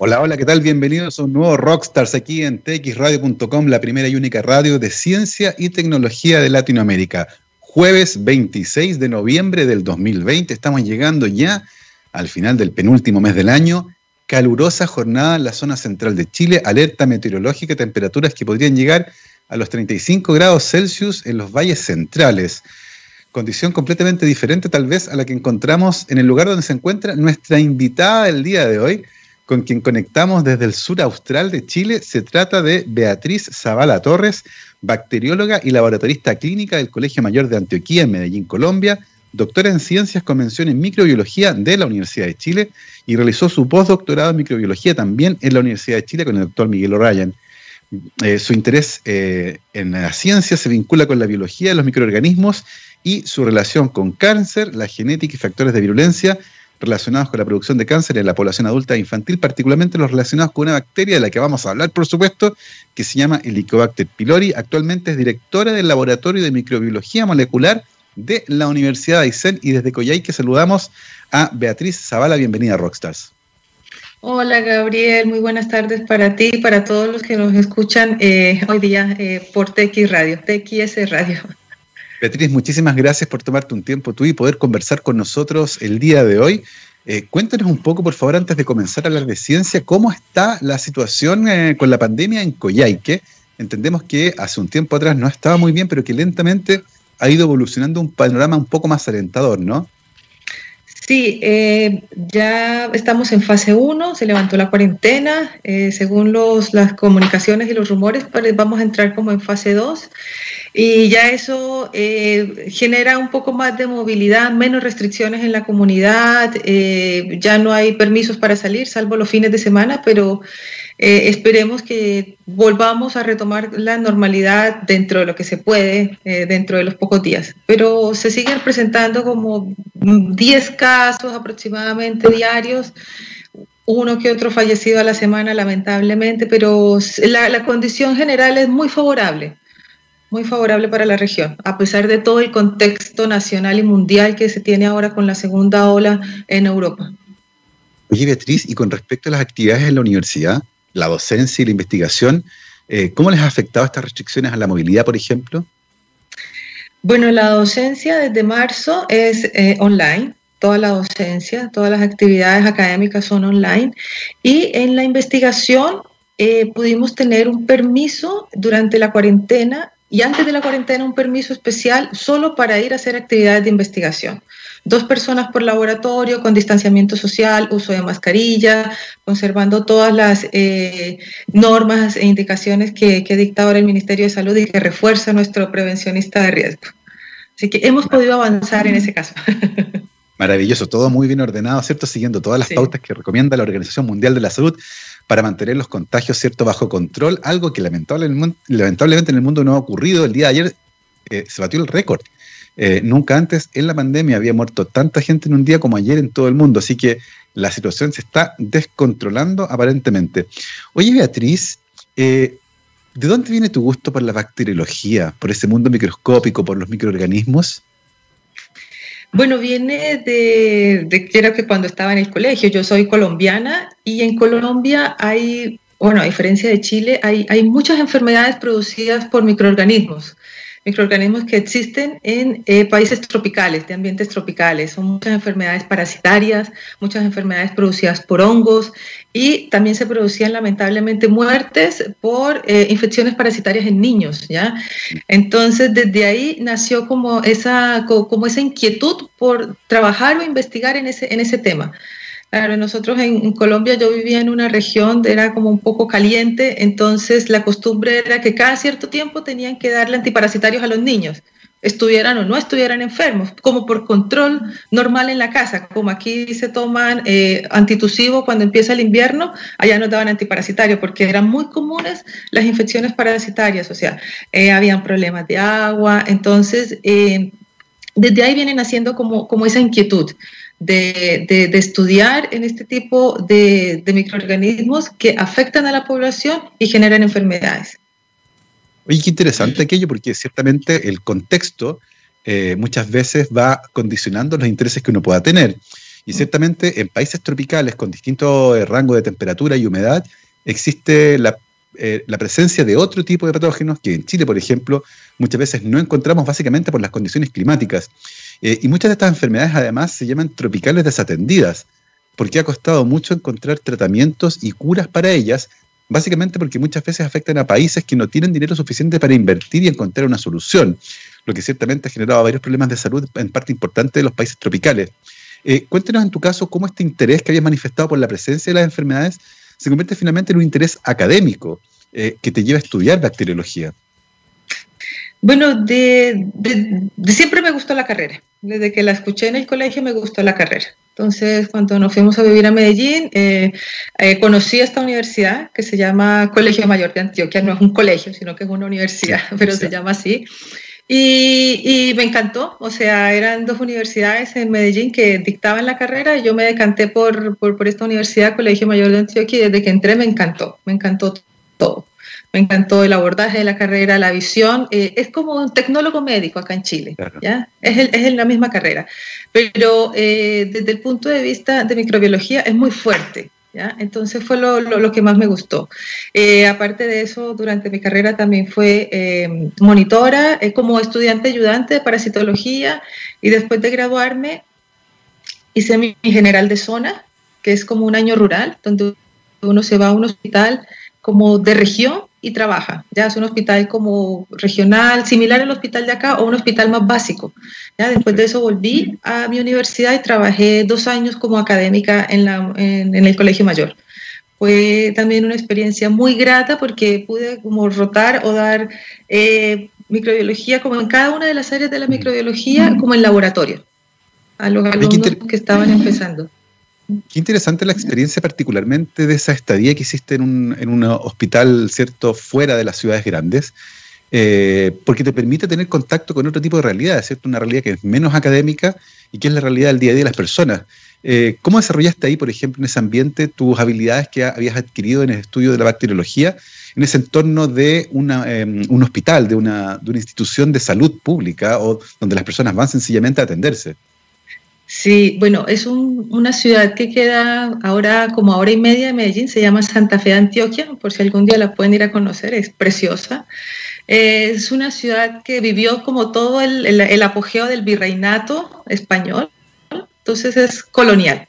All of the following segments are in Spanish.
Hola, hola, ¿qué tal? Bienvenidos a un nuevo Rockstars aquí en txradio.com, la primera y única radio de ciencia y tecnología de Latinoamérica. Jueves 26 de noviembre del 2020, estamos llegando ya al final del penúltimo mes del año. Calurosa jornada en la zona central de Chile, alerta meteorológica, temperaturas que podrían llegar a los 35 grados Celsius en los valles centrales. Condición completamente diferente tal vez a la que encontramos en el lugar donde se encuentra nuestra invitada del día de hoy, con quien conectamos desde el sur austral de Chile. Se trata de Beatriz Zavala Torres, bacterióloga y laboratorista clínica del Colegio Mayor de Antioquía en Medellín, Colombia, doctora en ciencias con mención en microbiología de la Universidad de Chile y realizó su postdoctorado en microbiología también en la Universidad de Chile con el doctor Miguel O'Ryan. Eh, su interés eh, en la ciencia se vincula con la biología de los microorganismos y su relación con cáncer, la genética y factores de virulencia relacionados con la producción de cáncer en la población adulta e infantil, particularmente los relacionados con una bacteria de la que vamos a hablar, por supuesto, que se llama Helicobacter pylori. Actualmente es directora del Laboratorio de Microbiología Molecular de la Universidad de Aysén y desde Coyhaique saludamos a Beatriz Zavala. Bienvenida a Rockstars. Hola Gabriel, muy buenas tardes para ti y para todos los que nos escuchan eh, hoy día eh, por TX Radio, TXS Radio. Beatriz, muchísimas gracias por tomarte un tiempo tú y poder conversar con nosotros el día de hoy. Eh, cuéntanos un poco, por favor, antes de comenzar a hablar de ciencia, cómo está la situación eh, con la pandemia en Coyhaique. Entendemos que hace un tiempo atrás no estaba muy bien, pero que lentamente ha ido evolucionando un panorama un poco más alentador, ¿no? Sí, eh, ya estamos en fase 1, se levantó la cuarentena, según los, las comunicaciones y los rumores, pues, vamos a entrar como en fase 2 y ya eso eh, genera un poco más de movilidad, menos restricciones en la comunidad, eh, ya no hay permisos para salir, salvo los fines de semana, pero eh, esperemos que volvamos a retomar la normalidad dentro de lo que se puede, dentro de los pocos días. Pero se siguen presentando como 10 casos aproximadamente diarios uno que otro fallecido a la semana, lamentablemente, pero la, la condición general es muy favorable muy favorable para la región, a pesar de todo el contexto nacional y mundial que se tiene ahora con la segunda ola en Europa. Oye, Beatriz, y con respecto a las actividades en la universidad, la docencia y la investigación, eh, ¿cómo les ha afectado estas restricciones a la movilidad, por ejemplo? Bueno, la docencia desde marzo es eh, online, toda la docencia, todas las actividades académicas son online, y en la investigación eh, pudimos tener un permiso durante la cuarentena y antes de la cuarentena un permiso especial solo para ir a hacer actividades de investigación. Dos personas por laboratorio, con distanciamiento social, uso de mascarilla, conservando todas las eh, normas e indicaciones que, que dicta ahora el Ministerio de Salud y que refuerza nuestro prevencionista de riesgo. Así que hemos podido avanzar en ese caso. Maravilloso, todo muy bien ordenado, ¿cierto? Siguiendo todas las pautas que recomienda la Organización Mundial de la Salud para mantener los contagios, ¿cierto?, bajo control, algo que lamentablemente en el mundo no ha ocurrido. El día de ayer eh, se batió el récord. Eh, nunca antes en la pandemia había muerto tanta gente en un día como ayer en todo el mundo, así que la situación se está descontrolando aparentemente. Oye, Beatriz, eh, ¿de dónde viene tu gusto por la bacteriología, por ese mundo microscópico, por los microorganismos? Bueno, viene de, de, creo que cuando estaba en el colegio, yo soy colombiana y en Colombia hay, bueno, a diferencia de Chile, hay, hay muchas enfermedades producidas por microorganismos microorganismos que existen en eh, países tropicales, de ambientes tropicales. Son muchas enfermedades parasitarias, muchas enfermedades producidas por hongos y también se producían lamentablemente muertes por eh, infecciones parasitarias en niños, ¿ya? Entonces, desde ahí nació como esa, como esa inquietud por trabajar o investigar en ese, en ese tema. Claro, nosotros en, Colombia yo vivía en una región, era como un poco caliente, entonces la costumbre era que cada cierto tiempo tenían que darle antiparasitarios a los niños, estuvieran o no estuvieran enfermos, como por control normal en la casa, como aquí se toman eh, antitusivo cuando empieza el invierno, allá nos daban antiparasitario porque eran muy comunes las infecciones parasitarias, o sea, eh, habían problemas de agua, entonces eh, desde ahí vienen haciendo como, como esa inquietud de, estudiar en este tipo de, microorganismos que afectan a la población y generan enfermedades. Oye, qué interesante aquello, porque ciertamente el contexto eh, muchas veces va condicionando los intereses que uno pueda tener. Y ciertamente en países tropicales con distinto eh, rango de temperatura y humedad existe la, eh, la, presencia de otro tipo de patógenos que en Chile, por ejemplo, muchas veces no encontramos básicamente por las condiciones climáticas. Eh, y muchas de estas enfermedades además se llaman tropicales desatendidas, porque ha costado mucho encontrar tratamientos y curas para ellas, básicamente porque muchas veces afectan a países que no tienen dinero suficiente para invertir y encontrar una solución, lo que ciertamente ha generado varios problemas de salud en parte importante de los países tropicales. Eh, cuéntenos en tu caso cómo este interés que habías manifestado por la presencia de las enfermedades se convierte finalmente en un interés académico eh, que te lleva a estudiar bacteriología. Bueno, de, siempre me gustó la carrera. Desde que la escuché en el colegio me gustó la carrera. Entonces, cuando nos fuimos a vivir a Medellín, eh, eh, conocí esta universidad que se llama Colegio Mayor de Antioquia. No es un colegio, sino que es una universidad, pero se llama así. Y, me encantó, o sea, eran dos universidades en Medellín que dictaban la carrera y yo me decanté por, por, por esta universidad, Colegio Mayor de Antioquia, y desde que entré me encantó, me encantó todo. Me encantó el abordaje de la carrera, la visión. Eh, es como un tecnólogo médico acá en Chile, ¿ya? Es, el, es la misma carrera. Pero eh, desde el punto de vista de microbiología es muy fuerte, Entonces fue lo, que más me gustó. Eh, aparte de eso, durante mi carrera también fue monitora, como estudiante ayudante de parasitología y después de graduarme hice mi general de zona, que es como un año rural, donde uno se va a un hospital como de región y trabaja. Ya es un hospital como regional, similar al hospital de acá o un hospital más básico. Ya después de eso volví a mi universidad y trabajé dos años como académica en, la, en, el colegio mayor. Fue también una experiencia muy grata porque pude como rotar o dar eh, microbiología como en cada una de las áreas de la microbiología como en laboratorio a los alumnos que estaban empezando. Qué interesante la experiencia particularmente de esa estadía que hiciste en un, en un hospital, ¿cierto?, fuera de las ciudades grandes, eh, porque te permite tener contacto con otro tipo de realidad, ¿cierto? Una realidad que es menos académica y que es la realidad del día a día de las personas. Eh, ¿Cómo desarrollaste ahí, por ejemplo, en ese ambiente, tus habilidades que habías adquirido en el estudio de la bacteriología, en ese entorno de em, un hospital, de una, de una institución de salud pública o donde las personas van sencillamente a atenderse? Sí, bueno, es una ciudad que queda ahora como a hora y media de Medellín, se llama Santa Fe de Antioquia, por si algún día la pueden ir a conocer, es preciosa. es una ciudad que vivió como todo el, apogeo del virreinato español, entonces es colonial.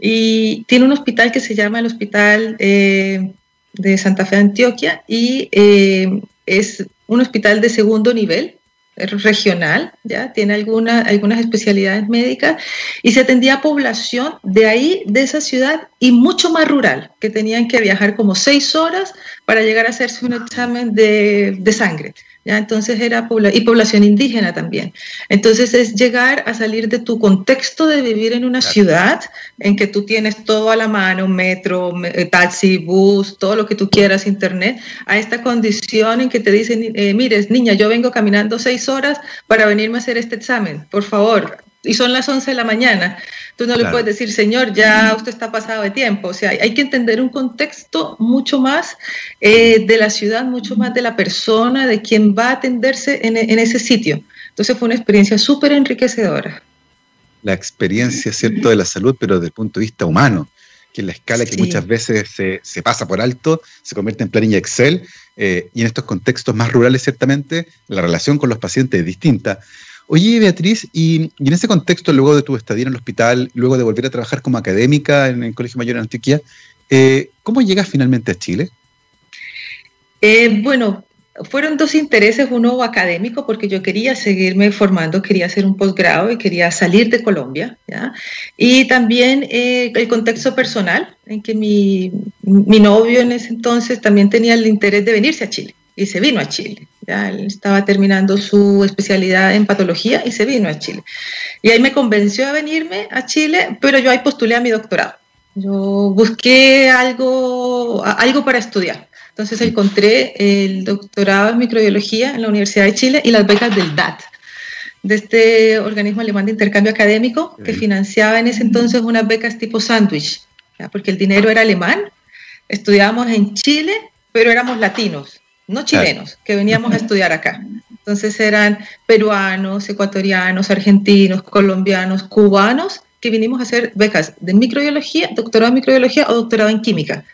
Y tiene un hospital que se llama el Hospital eh, de Santa Fe de Antioquia y eh, es un hospital de segundo nivel, regional, ya tiene alguna, algunas especialidades médicas y se atendía a población de ahí, de esa ciudad y mucho más rural, que tenían que viajar como seis horas para llegar a hacerse un examen de, de sangre. ¿Ya? Entonces era y población indígena también. Entonces es llegar a salir de tu contexto de vivir en una ciudad en que tú tienes todo a la mano, metro, eh, taxi, bus, todo lo que tú quieras, internet, a esta condición en que te dicen, eh, mires, niña, yo vengo caminando seis horas para venirme a hacer este examen, por favor, y son las 11 de la mañana. Tú no le puedes decir, señor, ya usted está pasado de tiempo. O sea, hay que entender un contexto mucho más eh, de la ciudad, mucho más de la persona, de quien va a atenderse en, ese sitio. Entonces fue una experiencia súper enriquecedora. La experiencia, ¿cierto?, de la salud, pero desde el punto de vista humano, que en la escala que muchas veces se, se, pasa por alto, se convierte en planilla Excel, eh, y en estos contextos más rurales, ciertamente, la relación con los pacientes es distinta. Oye, Beatriz, y, en ese contexto, luego de tu estadía en el hospital, luego de volver a trabajar como académica en el Colegio Mayor de Antioquia, eh, ¿cómo llegas finalmente a Chile? Eh, bueno, fueron dos intereses, uno académico, porque yo quería seguirme formando, quería hacer un posgrado y quería salir de Colombia, ¿ya? y también eh, el contexto personal, en que mi, mi novio en ese entonces también tenía el interés de venirse a Chile y se vino a Chile. Ya él estaba terminando su especialidad en patología y se vino a Chile. Y ahí me convenció de venirme a Chile, pero yo ahí postulé a mi doctorado. Yo busqué algo, algo para estudiar. Entonces encontré el doctorado en microbiología en la Universidad de Chile y las becas del DAT, de este organismo alemán de intercambio académico que financiaba en ese entonces unas becas tipo sándwich, porque el dinero era alemán. Estudiábamos en Chile, pero éramos latinos no chilenos, que veníamos a estudiar acá. Entonces eran peruanos, ecuatorianos, argentinos, colombianos, cubanos que vinimos a hacer becas de microbiología, doctorado en microbiología o doctorado en química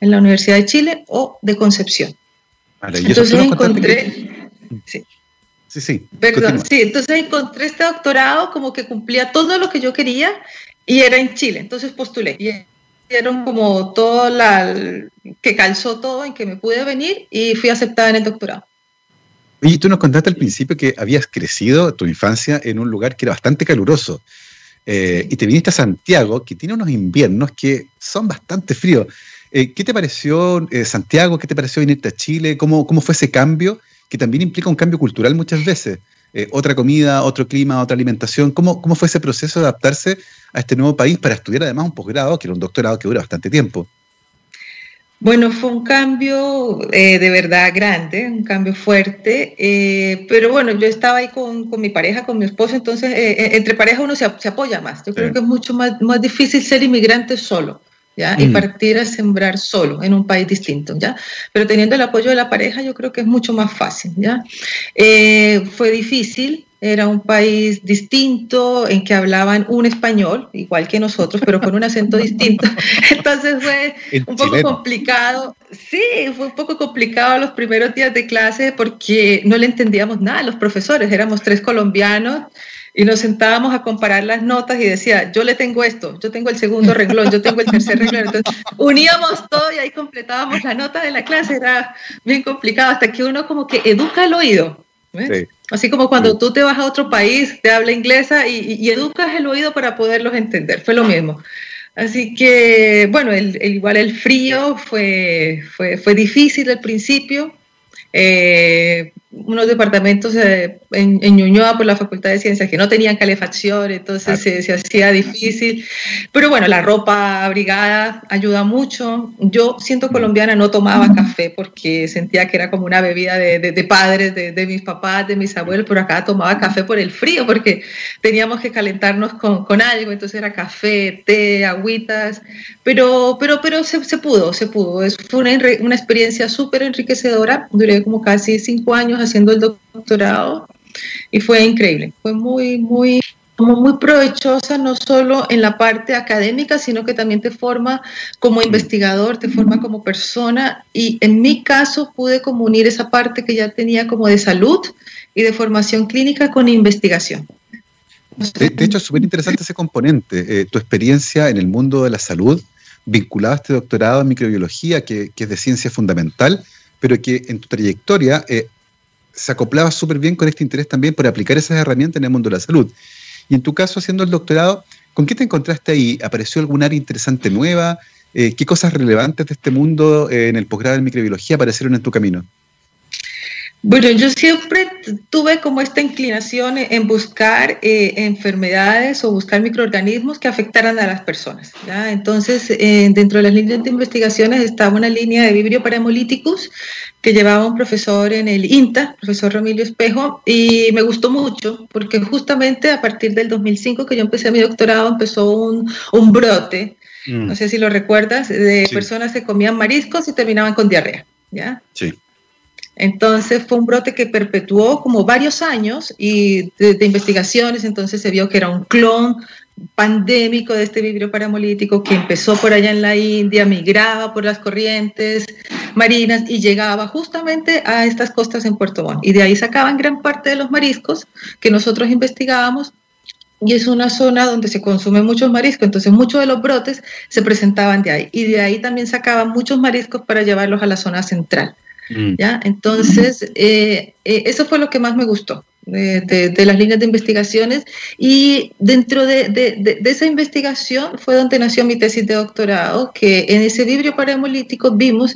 en la Universidad de Chile o de Concepción. entonces encontré... Sí. Sí, sí. Perdón, sí, entonces encontré este doctorado como que cumplía todo lo que yo quería y era en Chile, entonces postulé. Y dieron como todo la que calzó todo en que me pude venir y fui aceptada en el doctorado. Y tú nos contaste al principio que habías crecido tu infancia en un lugar que era bastante caluroso. Eh, y te viniste a Santiago, que tiene unos inviernos que son bastante fríos. Eh, ¿Qué te pareció eh, Santiago? ¿Qué te pareció venirte a Chile? ¿Cómo, ¿Cómo fue ese cambio? Que también implica un cambio cultural muchas veces. Otra comida, otro clima, otra alimentación. ¿Cómo, ¿Cómo fue ese proceso de adaptarse a este nuevo país para estudiar además un posgrado, que era un doctorado que dura bastante tiempo? Bueno, fue un cambio eh, de verdad grande, un cambio fuerte, eh, pero bueno, yo estaba ahí con, mi pareja, con mi esposo, entonces eh, entre pareja uno se, apoya más. Yo creo que es mucho más, más difícil ser inmigrante solo. ¿Ya? y mm. partir a sembrar solo en un país distinto, ¿ya? Pero teniendo el apoyo de la pareja, yo creo que es mucho más fácil, ¿ya? fue difícil, era un país distinto en que hablaban un español, igual que nosotros, pero con un acento distinto. Entonces fue un poco complicado. Sí, fue un poco complicado los primeros días de clase porque no le entendíamos nada a los profesores. Éramos tres colombianos y nos sentábamos a comparar las notas y decía, yo le tengo esto, yo tengo el segundo renglón, yo tengo el tercer renglón. Entonces uníamos todo y ahí completábamos la nota de la clase. Era bien complicado hasta que uno como que educa el oído. Sí. Así como cuando tú te vas a otro país, te habla inglesa y, educas el oído para poderlos entender, fue lo mismo. Así que, bueno, el, igual el frío fue, fue, fue difícil al principio, eh, unos departamentos eh, en, en, Ñuñoa por la Facultad de Ciencias que no tenían calefacción, entonces se, hacía difícil. Pero bueno, la ropa abrigada ayuda mucho. Yo, siento colombiana, no tomaba café porque sentía que era como una bebida de, de, padres, de, de, mis papás, de mis abuelos, pero acá tomaba café por el frío porque teníamos que calentarnos con, con algo, entonces era café, té, agüitas, pero, pero, pero se, se pudo, se pudo. Fue una, una experiencia súper enriquecedora. Duré como casi cinco años haciendo el doctorado y fue increíble. Fue muy, muy, muy provechosa, no solo en la parte académica, sino que también te forma como investigador, te forma como persona. Y en mi caso pude como unir esa parte que ya tenía como de salud y de formación clínica con investigación. De, hecho, es súper interesante ese componente, eh, tu experiencia en el mundo de la salud vinculada a este doctorado en microbiología, que, que es de ciencia fundamental, pero que en tu trayectoria eh, se acoplaba súper bien con este interés también por aplicar esas herramientas en el mundo de la salud. Y en tu caso, haciendo el doctorado, ¿con qué te encontraste ahí? ¿Apareció algún área interesante nueva? Eh, ¿Qué cosas relevantes de este mundo eh, en el posgrado de microbiología aparecieron en tu camino? Bueno, yo siempre tuve como esta inclinación en buscar eh, enfermedades o buscar microorganismos que afectaran a las personas. Entonces, dentro de las líneas de investigaciones estaba una línea de Vibrio Parahemolíticos que llevaba un profesor en el INTA, profesor Romilio Espejo, y me gustó mucho porque justamente a partir del 2005 que yo empecé mi doctorado empezó un, un brote, mm. no sé si lo recuerdas, de personas que comían mariscos y terminaban con diarrea. ¿ya? Sí. Entonces fue un brote que perpetuó como varios años y de, investigaciones, entonces se vio que era un clon pandémico de este vibrio paramolítico que empezó por allá en la India, migraba por las corrientes marinas y llegaba justamente a estas costas en Puerto Montt. Y de ahí sacaban gran parte de los mariscos que nosotros investigábamos y es una zona donde se consume muchos mariscos, entonces muchos de los brotes se presentaban de ahí y de ahí también sacaban muchos mariscos para llevarlos a la zona central. Mm. ¿ya? Entonces, eh, eh, eso fue lo que más me gustó, de, las líneas de investigaciones y dentro de, esa investigación fue donde nació mi tesis de doctorado, que en ese vibrio parahemolítico vimos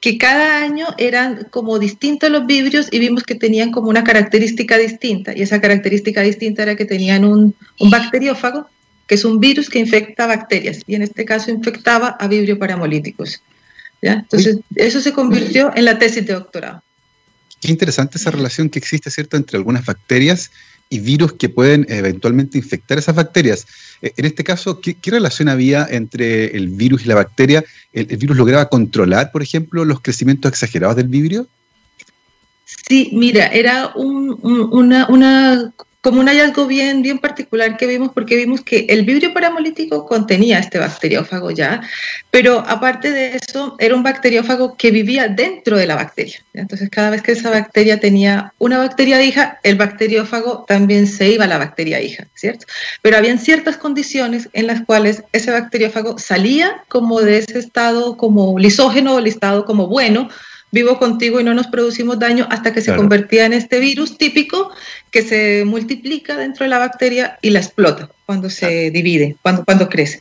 que cada año eran como distintos los vibrios y vimos que tenían como una característica distinta y esa característica distinta era que tenían un, un bacteriófago, que es un virus que infecta bacterias y en este caso infectaba a vibrio parahemolíticos. ¿Ya? Entonces, eso se convirtió en la tesis de doctorado. Qué interesante esa relación que existe, ¿cierto?, entre algunas bacterias y virus que pueden eventualmente infectar esas bacterias. Eh, en este caso, ¿qué, relación había entre el virus y la bacteria? ¿El, virus lograba controlar, por ejemplo, los crecimientos exagerados del vibrio? Sí, mira, era una, como un hallazgo bien, bien particular que vimos, porque vimos que el vibrio paramolítico contenía este bacteriófago ya, pero aparte de eso, era un bacteriófago que vivía dentro de la bacteria. Entonces, cada vez que esa bacteria tenía una bacteria hija, el bacteriófago también se iba a la bacteria hija, ¿cierto? Pero habían ciertas condiciones en las cuales ese bacteriófago salía como de ese estado como lisógeno o estado como bueno, vivo contigo y no nos producimos daño hasta que se convertía en este virus típico que se multiplica dentro de la bacteria y la explota cuando se divide, cuando, cuando crece.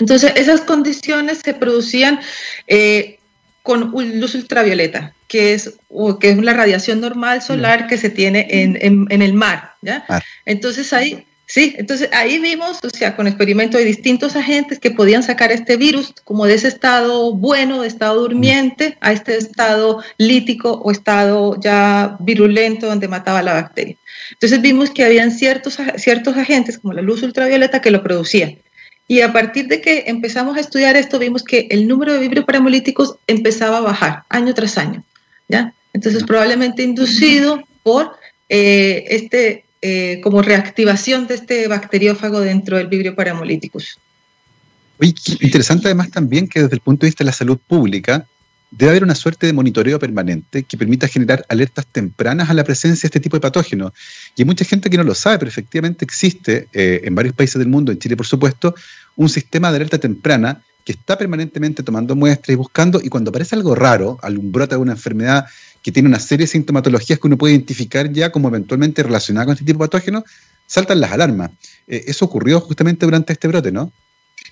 Entonces, esas condiciones se producían eh, con luz ultravioleta, que es, que es la radiación normal solar que se tiene en, en, el mar. ¿ya? Entonces, ahí Sí, entonces ahí vimos, o sea, con experimentos de distintos agentes que podían sacar este virus como de ese estado bueno, de estado durmiente, a este estado lítico o estado ya virulento donde mataba la bacteria. Entonces vimos que habían ciertos, ciertos agentes como la luz ultravioleta que lo producían. Y a partir de que empezamos a estudiar esto, vimos que el número de vibrios paramolíticos empezaba a bajar año tras año. ¿ya? Entonces, probablemente inducido por eh, este, eh, como reactivación de este bacteriófago dentro del vibrio paramolíticus. Oye, interesante además también que desde el punto de vista de la salud pública, debe haber una suerte de monitoreo permanente que permita generar alertas tempranas a la presencia de este tipo de patógenos. Y hay mucha gente que no lo sabe, pero efectivamente existe eh, en varios países del mundo, en Chile por supuesto, un sistema de alerta temprana que está permanentemente tomando muestras y buscando, y cuando aparece algo raro, algún brote de una enfermedad que tiene una serie de sintomatologías que uno puede identificar ya como eventualmente relacionada con este tipo de patógenos, saltan las alarmas. Eh, eso ocurrió justamente durante este brote, ¿no?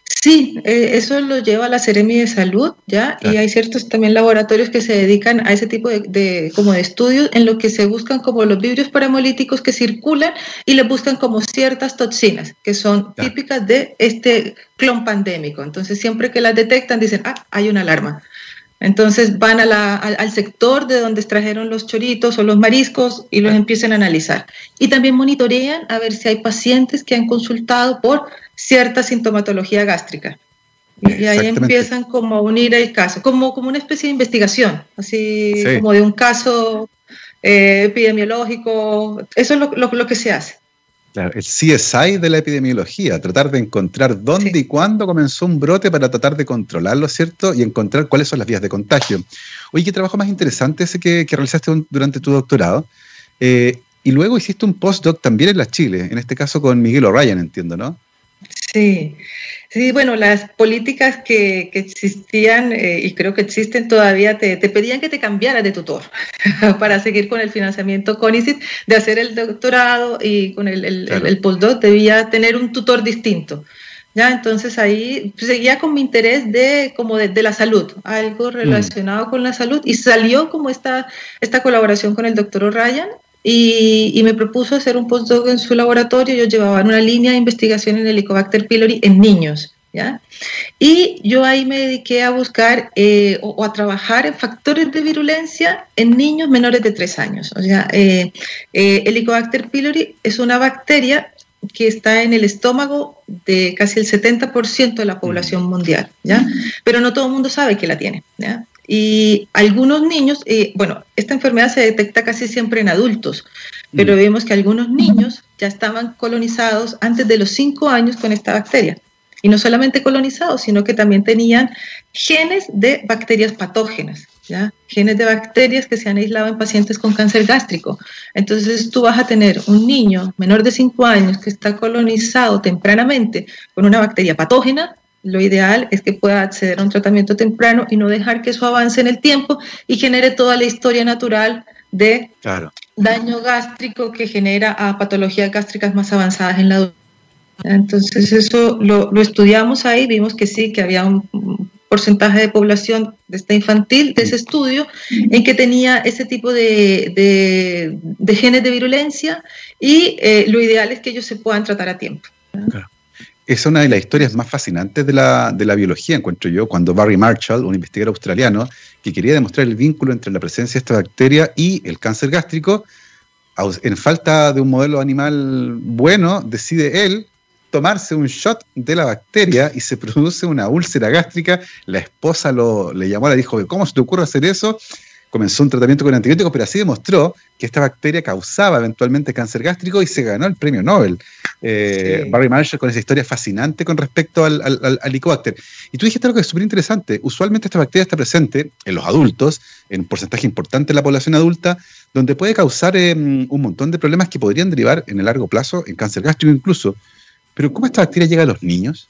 Sí, eh, eso lo lleva a la Seremi de Salud, ¿ya? Y hay ciertos también laboratorios que se dedican a ese tipo de, como de estudios en lo que se buscan como los vibrios paramolíticos que circulan y le buscan como ciertas toxinas que son típicas de este clon pandémico. Entonces, siempre que las detectan, dicen, ah, hay una alarma. Entonces van al, sector de donde extrajeron los choritos o los mariscos y los empiezan a analizar. Y también monitorean a ver si hay pacientes que han consultado por cierta sintomatología gástrica. Y ahí empiezan como a unir el caso, como, como una especie de investigación, así como de un caso eh, epidemiológico. Eso es lo que se hace. Claro, el CSI de la epidemiología, tratar de encontrar dónde y cuándo comenzó un brote para tratar de controlarlo, ¿cierto? Y encontrar cuáles son las vías de contagio. Oye, qué trabajo más interesante ese que, realizaste durante tu doctorado. Eh, y luego hiciste un postdoc también en la Chile, en este caso con Miguel O'Ryan, entiendo, ¿no? Sí, sí, bueno, las políticas que, existían eh, y creo que existen todavía te, pedían que te cambiaras de tutor para seguir con el financiamiento CONICIT, de hacer el doctorado y con el, el, postdoc debía tener un tutor distinto. Ya, entonces ahí seguía con mi interés de como de, la salud, algo mm. relacionado con la salud y salió como esta, esta colaboración con el doctor O'Ryan y, me propuso hacer un postdoc en su laboratorio. Yo llevaba una línea de investigación en Helicobacter pylori en niños. ¿Ya? Y yo ahí me dediqué a buscar eh, o, a trabajar en factores de virulencia en niños menores de 3 años. O sea, eh, eh, Helicobacter pylori es una bacteria que está en el estómago de casi el 70% de la población mundial, ¿ya? Pero no todo el mundo sabe que la tiene, ¿ya? Y algunos niños, eh, bueno, esta enfermedad se detecta casi siempre en adultos, pero mm. vemos que algunos niños ya estaban colonizados antes de los 5 años con esta bacteria. Y no solamente colonizados, sino que también tenían genes de bacterias patógenas, ¿ya? genes de bacterias que se han aislado en pacientes con cáncer gástrico. Entonces tú vas a tener un niño menor de 5 años que está colonizado tempranamente con una bacteria patógena lo ideal es que pueda acceder a un tratamiento temprano y no dejar que eso avance en el tiempo y genere toda la historia natural de daño gástrico que genera a patologías gástricas más avanzadas en la adultez. Entonces eso lo, estudiamos ahí, vimos que sí, que había un porcentaje de población de esta infantil de ese estudio en que tenía ese tipo de, genes de virulencia y eh, lo ideal es que ellos se puedan tratar a tiempo es una de las historias más fascinantes de la, de la, biología, encuentro yo, cuando Barry Marshall, un investigador australiano, que quería demostrar el vínculo entre la presencia de esta bacteria y el cáncer gástrico, en falta de un modelo animal bueno, decide él tomarse un shot de la bacteria y se produce una úlcera gástrica. La esposa lo, le llamó, le dijo, ¿cómo se te ocurre hacer eso? Comenzó un tratamiento con antibióticos, pero así demostró que esta bacteria causaba eventualmente cáncer gástrico y se ganó el premio Nobel. Eh, Barry Marshall con esa historia fascinante con respecto al, al, Helicobacter. Y tú dijiste algo que es súper interesante. Usualmente esta bacteria está presente en los adultos, en un porcentaje importante de la población adulta, donde puede causar em, un montón de problemas que podrían derivar en el largo plazo en cáncer gástrico incluso. Pero ¿cómo esta bacteria llega a los niños?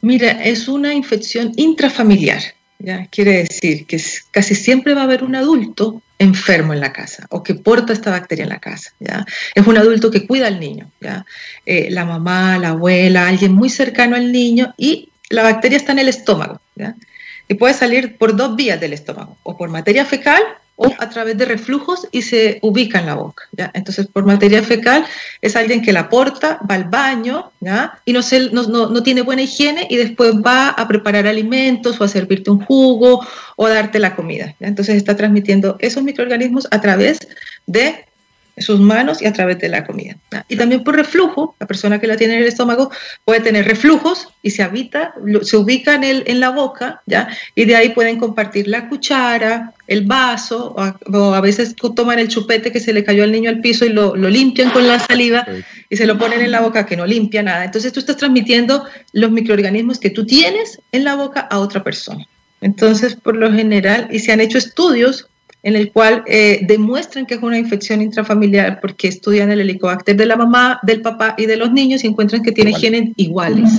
Mira, es una infección intrafamiliar. ¿Ya? Quiere decir que casi siempre va a haber un adulto enfermo en la casa o que porta esta bacteria en la casa. ¿ya? Es un adulto que cuida al niño, ¿ya? Eh, la mamá, la abuela, alguien muy cercano al niño y la bacteria está en el estómago. ¿ya? Y puede salir por dos vías del estómago, o por materia fecal o a través de reflujos y se ubica en la boca. ¿ya? Entonces, por materia fecal es alguien que la aporta, va al baño ¿ya? y no, se, no, no, tiene buena higiene y después va a preparar alimentos o a servirte un jugo o a darte la comida. ¿ya? Entonces está transmitiendo esos microorganismos a través de sus manos y a través de la comida. Y también por reflujo, la persona que la tiene en el estómago puede tener reflujos y se habita, se ubica en, el, en la boca, ¿ya? Y de ahí pueden compartir la cuchara, el vaso, o a, veces toman el chupete que se le cayó al niño al piso y lo, lo limpian con la saliva y se lo ponen en la boca que no limpia nada. Entonces tú estás transmitiendo los microorganismos que tú tienes en la boca a otra persona. Entonces, por lo general, y se han hecho estudios en el cual eh, demuestran que es una infección intrafamiliar porque estudian el helicobacter de la mamá, del papá y de los niños y encuentran que tienen genes iguales.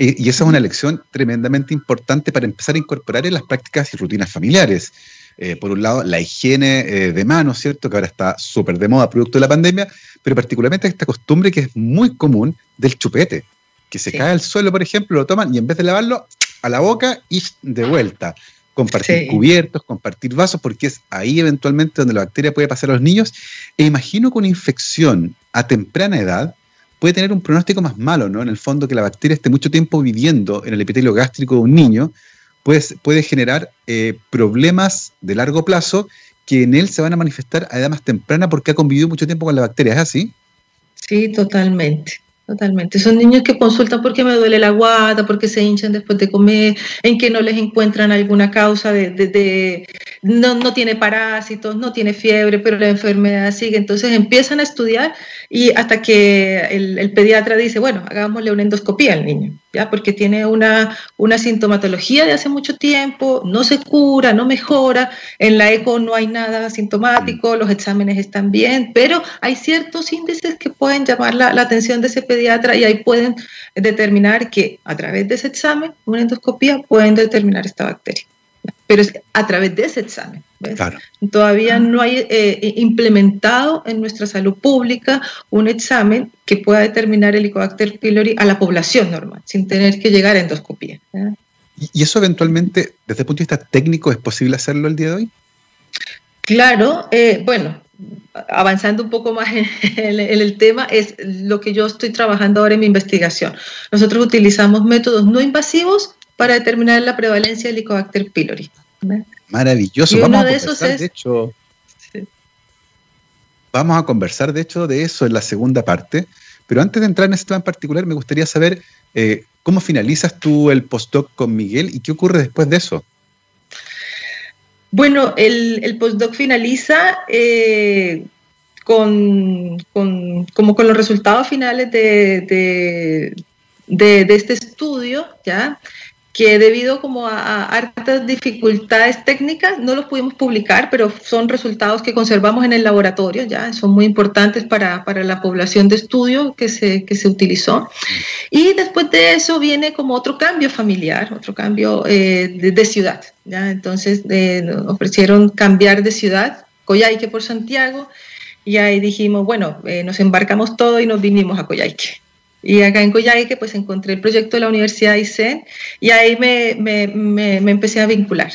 Y esa es una lección tremendamente importante para empezar a incorporar en las prácticas y rutinas familiares. Eh, por un lado, la higiene eh, de manos, ¿cierto? Que ahora está súper de moda producto de la pandemia, pero particularmente esta costumbre que es muy común del chupete, que se cae al suelo, por ejemplo, lo toman y en vez de lavarlo, a la boca y de vuelta compartir cubiertos, compartir vasos, porque es ahí eventualmente donde la bacteria puede pasar a los niños. E imagino que una infección a temprana edad puede tener un pronóstico más malo, ¿no? En el fondo, que la bacteria esté mucho tiempo viviendo en el epitelio gástrico de un niño, pues, puede generar eh, problemas de largo plazo que en él se van a manifestar a edad más temprana porque ha convivido mucho tiempo con la bacteria, ¿es así? Sí, totalmente. Totalmente. Son niños que consultan porque me duele la guata, porque se hinchan después de comer, en que no les encuentran alguna causa de, de, no, no, tiene parásitos, no tiene fiebre, pero la enfermedad sigue. Entonces empiezan a estudiar y hasta que el, el pediatra dice, bueno, hagámosle una endoscopía al niño. ¿Ya? porque tiene una, una sintomatología de hace mucho tiempo, no se cura, no mejora, en la eco no hay nada sintomático, los exámenes están bien, pero hay ciertos índices que pueden llamar la, la atención de ese pediatra y ahí pueden determinar que a través de ese examen, una endoscopía, pueden determinar esta bacteria pero es a través de ese examen. Todavía no hay eh, implementado en nuestra salud pública un examen que pueda determinar el Helicobacter pylori a la población normal, sin tener que llegar a endoscopía. ¿Y eso eventualmente, desde el punto de vista técnico, es posible hacerlo el día de hoy? Claro, eh, bueno, avanzando un poco más en el, tema, es lo que yo estoy trabajando ahora en mi investigación. Nosotros utilizamos métodos no invasivos para determinar la prevalencia del Helicobacter pylori. Maravilloso. vamos a conversar, de hecho, vamos a conversar, de hecho, de eso en la segunda parte. Pero antes de entrar en este tema en particular, me gustaría saber eh, cómo finalizas tú el postdoc con Miguel y qué ocurre después de eso. Bueno, el, postdoc finaliza eh, con, como con los resultados finales de, de, de este estudio, ¿ya? Que debido como a, hartas dificultades técnicas no los pudimos publicar, pero son resultados que conservamos en el laboratorio, ya son muy importantes para, para la población de estudio que se, que se utilizó. Y después de eso viene como otro cambio familiar, otro cambio eh, de, ciudad. ¿ya? Entonces eh, nos ofrecieron cambiar de ciudad, Coyhaique por Santiago, y ahí dijimos, bueno, eh, nos embarcamos todo y nos vinimos a Coyhaique. Y acá en Coyhaique pues encontré el proyecto de la Universidad de ICEN y ahí me, me, me, empecé a vincular.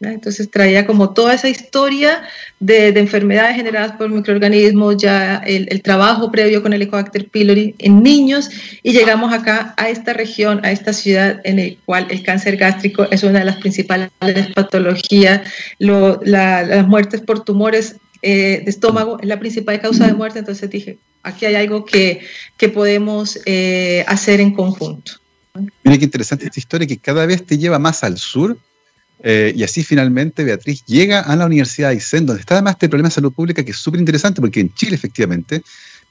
Entonces traía como toda esa historia de, de enfermedades generadas por microorganismos, ya el, el, trabajo previo con el Helicobacter pylori en niños y llegamos acá a esta región, a esta ciudad en el cual el cáncer gástrico es una de las principales patologías, lo, la, las muertes por tumores eh, de estómago es la principal causa de muerte, entonces dije, aquí hay algo que, que podemos eh, hacer en conjunto. Mira qué interesante esta historia que cada vez te lleva más al sur, Eh, y así finalmente Beatriz llega a la Universidad de Aysén, donde está además este problema de salud pública que es súper interesante porque en Chile efectivamente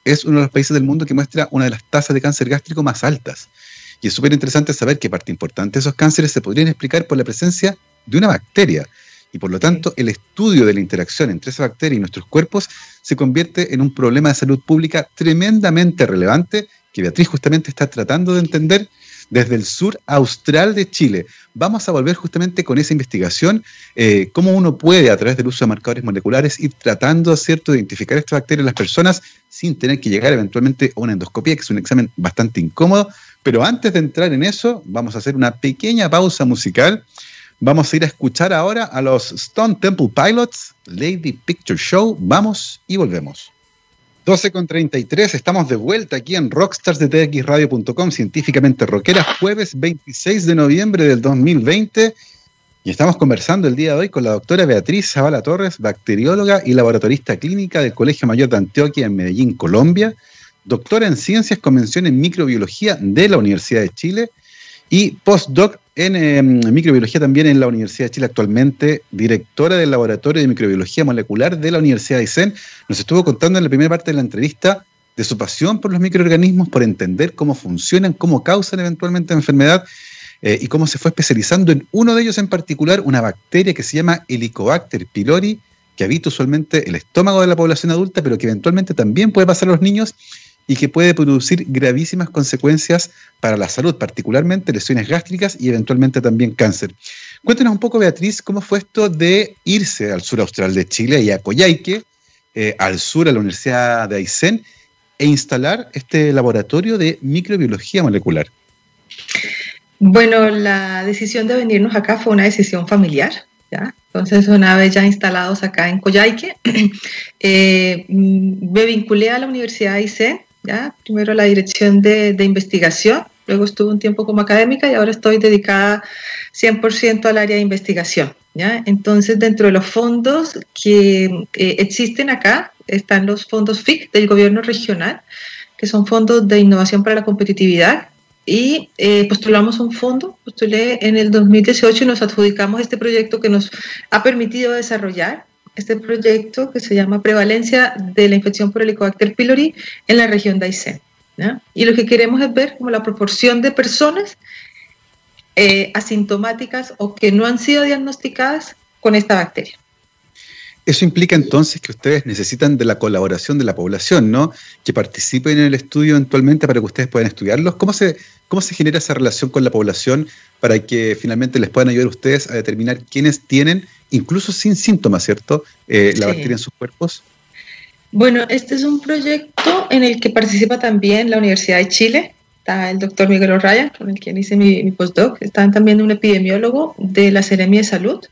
es uno de los países del mundo que muestra una de las tasas de cáncer gástrico más altas. Y es súper interesante saber que parte importante de esos cánceres se podrían explicar por la presencia de una bacteria. Y por lo tanto, el estudio de la interacción entre esa bacteria y nuestros cuerpos se convierte en un problema de salud pública tremendamente relevante que Beatriz justamente está tratando de entender desde el sur austral de Chile. Vamos a volver justamente con esa investigación, eh, cómo uno puede a través del uso de marcadores moleculares ir tratando, ¿cierto?, de identificar esta bacteria en las personas sin tener que llegar eventualmente a una endoscopía, que es un examen bastante incómodo. Pero antes de entrar en eso, vamos a hacer una pequeña pausa musical. Vamos a ir a escuchar ahora a los Stone Temple Pilots, Lady Picture Show. Vamos y volvemos. 12 con 33, estamos de vuelta aquí en rockstarsdetxradio.com, científicamente rockera, jueves 26 de noviembre del 2020. Y estamos conversando el día de hoy con la doctora Beatriz Zavala Torres, bacterióloga y laboratorista clínica del Colegio Mayor de Antioquia en Medellín, Colombia, doctora en Ciencias Convención en Microbiología de la Universidad de Chile y postdoc en em, microbiología también en la Universidad de Chile actualmente, directora del Laboratorio de Microbiología Molecular de la Universidad de Aysén, nos estuvo contando en la primera parte de la entrevista de su pasión por los microorganismos, por entender cómo funcionan, cómo causan eventualmente enfermedad eh, y cómo se fue especializando en uno de ellos en particular, una bacteria que se llama Helicobacter pylori, que habita usualmente el estómago de la población adulta, pero que eventualmente también puede pasar a los niños y que puede producir gravísimas consecuencias para la salud, particularmente lesiones gástricas y eventualmente también cáncer. Cuéntanos un poco, Beatriz, cómo fue esto de irse al sur austral de Chile y a Coyhaique, eh, al sur, a la Universidad de Aysén, e instalar este laboratorio de microbiología molecular. Bueno, la decisión de venirnos acá fue una decisión familiar. ¿ya? Entonces, una vez ya instalados acá en Coyhaique, eh, me vinculé a la Universidad de Aysén Primero la dirección de, investigación, luego estuve un tiempo como académica y ahora estoy dedicada 100% al área de investigación, ¿ya? Entonces, dentro de los fondos que existen acá, están los fondos FIC del gobierno regional, que son fondos de innovación para la competitividad, y eh, postulamos un fondo, postulé en el 2018 y nos adjudicamos este proyecto que nos ha permitido desarrollar este proyecto que se llama Prevalencia de la infección por Helicobacter pylori en la región de Aysén. Y lo que queremos es ver como la proporción de personas eh, asintomáticas o que no han sido diagnosticadas con esta bacteria. Eso implica entonces que ustedes necesitan de la colaboración de la población, ¿no? Que participen en el estudio eventualmente para que ustedes puedan estudiarlos. ¿Cómo se, cómo se genera esa relación con la población para que finalmente les puedan ayudar a ustedes a determinar quiénes tienen incluso sin síntomas, ¿cierto? Eh, la bacteria en sus cuerpos. Bueno, este es un proyecto en el que participa también la Universidad de Chile. Está el doctor Miguel O'Ryan, con el quien hice mi, postdoc. Está también un epidemiólogo de la Seremia de Salud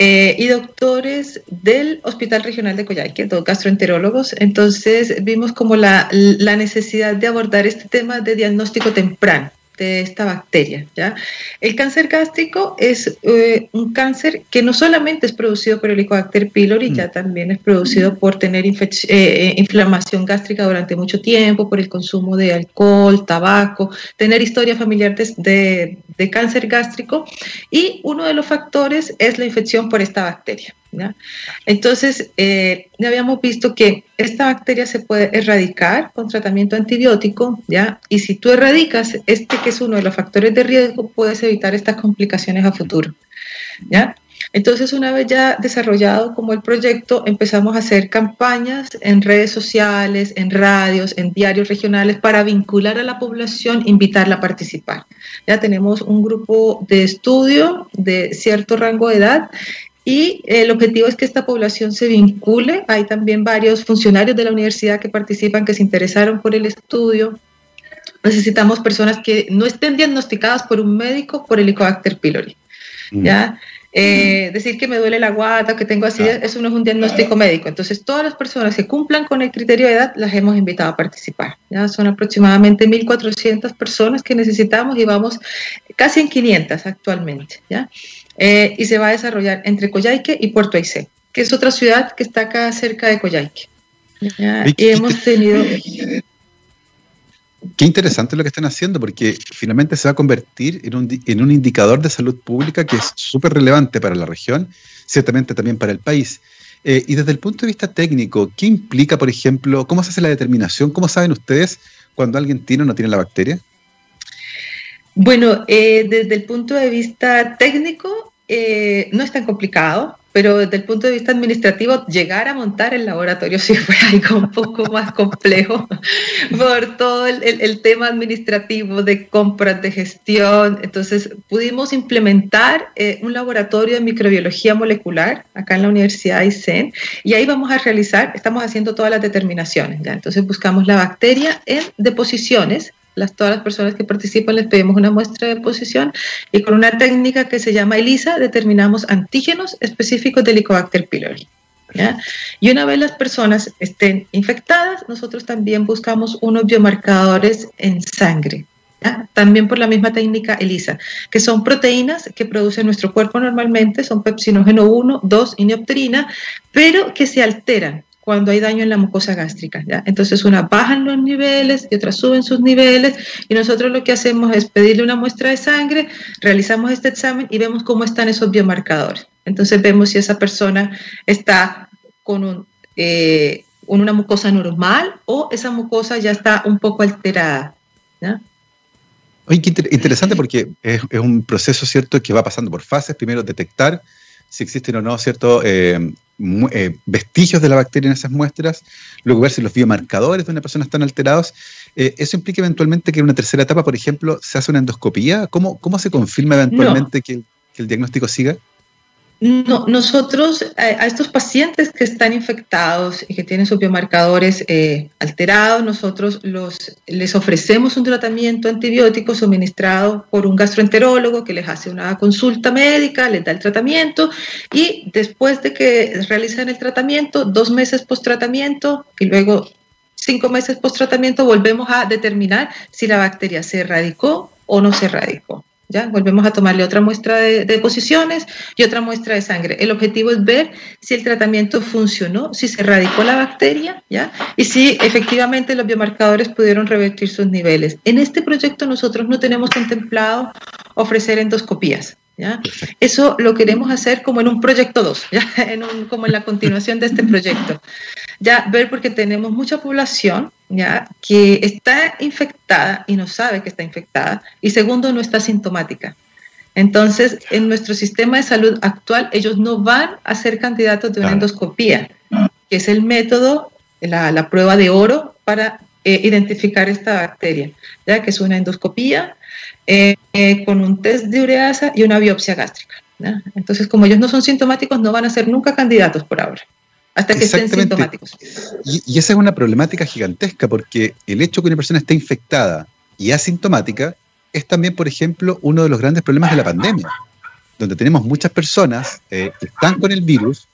eh, y doctores del Hospital Regional de Coyhaique, dos gastroenterólogos. Entonces vimos como la, la necesidad de abordar este tema de diagnóstico temprano de esta bacteria. ¿ya? El cáncer gástrico es eh, un cáncer que no solamente es producido por el Helicobacter pylori, ya mm. también es producido por tener eh, eh, inflamación gástrica durante mucho tiempo, por el consumo de alcohol, tabaco, tener historia familiar de, de cáncer gástrico y uno de los factores es la infección por esta bacteria. Entonces, eh, ya habíamos visto que esta bacteria se puede erradicar con tratamiento antibiótico, ¿ya? Y si tú erradicas este que es uno de los factores de riesgo, puedes evitar estas complicaciones a futuro, ¿ya? Entonces, una vez ya desarrollado como el proyecto, empezamos a hacer campañas en redes sociales, en radios, en diarios regionales para vincular a la población, invitarla a participar. Ya tenemos un grupo de estudio de cierto rango de edad y el objetivo es que esta población se vincule. Hay también varios funcionarios de la universidad que participan, que se interesaron por el estudio. Necesitamos personas que no estén diagnosticadas por un médico por Helicobacter pylori. Mm. ¿ya? Eh, decir que me duele la guata, que tengo así, eso no es un diagnóstico médico. Entonces, todas las personas que cumplan con el criterio de edad las hemos invitado a participar. ¿ya? Son aproximadamente 1.400 personas que necesitamos y vamos casi en 500 actualmente. ¿ya? Eh, y se va a desarrollar entre Coyhaique y Puerto Aysén, que es otra ciudad que está acá cerca de Coyhaique. Y hemos tenido... Qué interesante lo que están haciendo, porque finalmente se va a convertir en un, indicador de salud pública que es súper relevante para la región, ciertamente también para el país. Eh, y desde el punto de vista técnico, ¿qué implica, por ejemplo, cómo se hace la determinación? ¿Cómo saben ustedes cuando alguien tiene o no tiene la bacteria? Bueno, eh, desde el punto de vista técnico, eh, no es tan complicado pero desde el punto de vista administrativo, llegar a montar el laboratorio sí fue algo un poco más complejo por todo el, tema administrativo de compras, de gestión. Entonces, pudimos implementar eh, un laboratorio de microbiología molecular acá en la Universidad de Aysén y ahí vamos a realizar, estamos haciendo todas las determinaciones. ¿ya? Entonces, buscamos la bacteria en deposiciones las, todas las personas que participan les pedimos una muestra de posición y con una técnica que se llama ELISA determinamos antígenos específicos de Helicobacter pylori. Y una vez las personas estén infectadas, nosotros también buscamos unos biomarcadores en sangre. También por la misma técnica ELISA, que son proteínas que produce nuestro cuerpo normalmente, son pepsinógeno 1, 2 y neopterina, pero que se alteran cuando hay daño en la mucosa gástrica. ¿ya? Entonces, una bajan los niveles y otras suben sus niveles y nosotros lo que hacemos es pedirle una muestra de sangre, realizamos este examen y vemos cómo están esos biomarcadores. Entonces, vemos si esa persona está con eh, una mucosa normal o esa mucosa ya está un poco alterada. ¿ya? Oye, qué interesante porque es, es, un proceso, ¿cierto?, que va pasando por fases. Primero, detectar si existen o no, ¿cierto?, eh, eh, vestigios de la bacteria en esas muestras, luego ver si los biomarcadores de una persona están alterados. Eh, ¿Eso implica eventualmente que en una tercera etapa, por ejemplo, se hace una endoscopía? ¿Cómo, cómo se confirma eventualmente que, que el diagnóstico siga? No, nosotros a, estos pacientes que están infectados y que tienen sus biomarcadores eh, alterados, nosotros los, les ofrecemos un tratamiento antibiótico suministrado por un gastroenterólogo que les hace una consulta médica, les da el tratamiento y después de que realizan el tratamiento, dos meses post tratamiento y luego cinco meses post tratamiento, volvemos a determinar si la bacteria se erradicó o no se erradicó. ¿Ya? Volvemos a tomarle otra muestra de, de, posiciones y otra muestra de sangre. El objetivo es ver si el tratamiento funcionó, si se erradicó la bacteria, ¿ya? Y si efectivamente los biomarcadores pudieron revertir sus niveles. En este proyecto nosotros no tenemos contemplado ofrecer endoscopías, ¿Ya? Eso lo queremos hacer como en un proyecto 2, En como en la continuación de este proyecto. Ya ver porque tenemos mucha población ¿ya? que está infectada y no sabe que está infectada, y segundo, no está sintomática. Entonces, en nuestro sistema de salud actual, ellos no van a ser candidatos de una endoscopía, que es el método, la, la prueba de oro para eh, identificar esta bacteria, ya que es una endoscopía eh, eh, con un test de ureasa y una biopsia gástrica. Entonces, como ellos no son sintomáticos, no van a ser nunca candidatos por ahora hasta que estén sintomáticos. Y, esa es una problemática gigantesca porque el hecho que una persona esté infectada y asintomática es también, por ejemplo, uno de los grandes problemas de la pandemia, donde tenemos muchas personas eh, que están con el virus,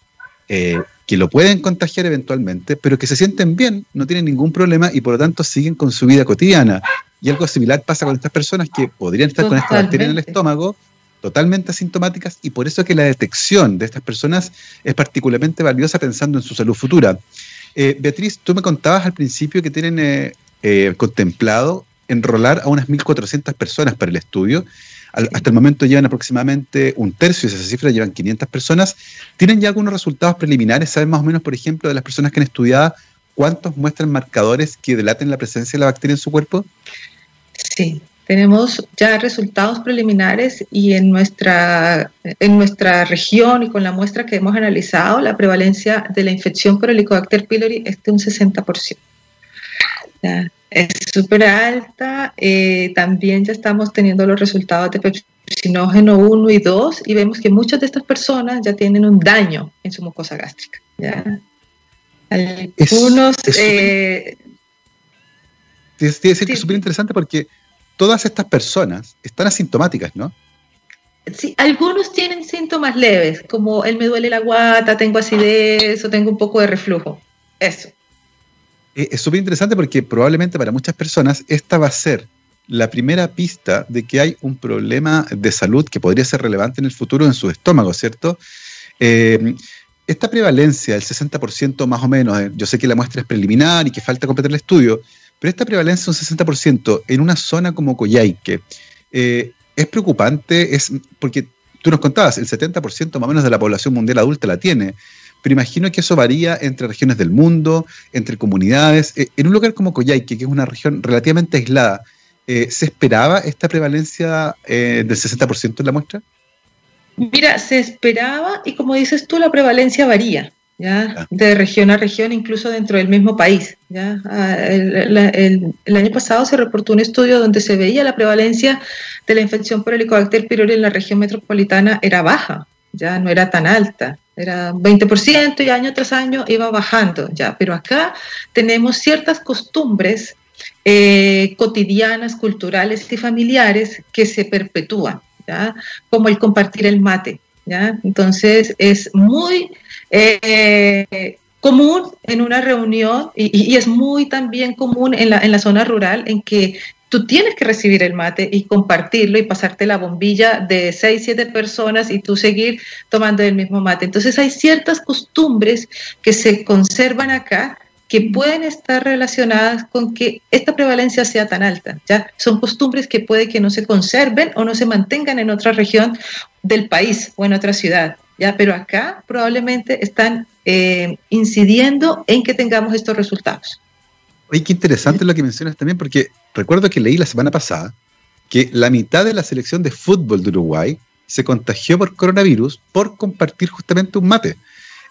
eh, que lo pueden contagiar eventualmente, pero que se sienten bien, no tienen ningún problema y por lo tanto siguen con su vida cotidiana. Y algo similar pasa con estas personas que podrían estar con esta bacteria en el estómago, totalmente asintomáticas y por eso que la detección de estas personas es particularmente valiosa pensando en su salud futura. Eh, Beatriz, tú me contabas al principio que tienen eh, eh, contemplado enrolar a unas 1.400 personas para el estudio. hasta el momento llevan aproximadamente un tercio de esa cifra, llevan 500 personas. ¿Tienen ya algunos resultados preliminares? ¿Saben más o menos, por ejemplo, de las personas que han estudiado cuántos muestran marcadores que delaten la presencia de la bacteria en su cuerpo? Sí, tenemos ya resultados preliminares y en nuestra, en nuestra región y con la muestra que hemos analizado, la prevalencia de la infección por Helicobacter pylori es de un 60%. es súper alta. Eh, también ya estamos teniendo los resultados de pepsinógeno 1 y 2 y vemos que muchas de estas personas ya tienen un daño en su mucosa gástrica. ¿ya? Algunos... Es, eh, es súper interesante porque todas estas personas están asintomáticas, ¿no? Sí, algunos tienen síntomas leves, como el me duele la guata, tengo acidez o tengo un poco de reflujo. Eso. Eh, es súper interesante porque probablemente para muchas personas esta va a ser la primera pista de que hay un problema de salud que podría ser relevante en el futuro en su estómago, ¿cierto? Eh, esta prevalencia del 60% más o menos, eh, yo sé que la muestra es preliminar y que falta completar el estudio, pero esta prevalencia es un 60% en una zona como Coyhaique. Eh, es preocupante, es porque tú nos contabas, el 70% más o menos de la población mundial adulta la tiene, pero imagino que eso varía entre regiones del mundo, entre comunidades. Eh, en un lugar como Coyhaique, que es una región relativamente aislada, eh, ¿se esperaba esta prevalencia del 60% en la muestra? Mira, se esperaba y como dices tú, la prevalencia varía. ¿Ya? de región a región, incluso dentro del mismo país. ¿ya? Ah, el, año pasado se reportó un estudio donde se veía la prevalencia de la infección por Helicobacter pylori en la región metropolitana era baja, ya no era tan alta, era 20% y año tras año iba bajando, ya. Pero acá tenemos ciertas costumbres eh, cotidianas, culturales y familiares que se perpetúan, ¿ya? como el compartir el mate. ¿Ya? Entonces es muy eh, común en una reunión y, es muy también común en la, en la zona rural en que tú tienes que recibir el mate y compartirlo y pasarte la bombilla de seis, siete personas y tú seguir tomando el mismo mate. Entonces hay ciertas costumbres que se conservan acá que pueden estar relacionadas con que esta prevalencia sea tan alta. ¿ya? Son costumbres que puede que no se conserven o no se mantengan en otra región del país o en otra ciudad. ¿ya? Pero acá probablemente están eh, incidiendo en que tengamos estos resultados. Oye, qué interesante lo que mencionas también, porque recuerdo que leí la semana pasada que la mitad de la selección de fútbol de Uruguay se contagió por coronavirus por compartir justamente un mate.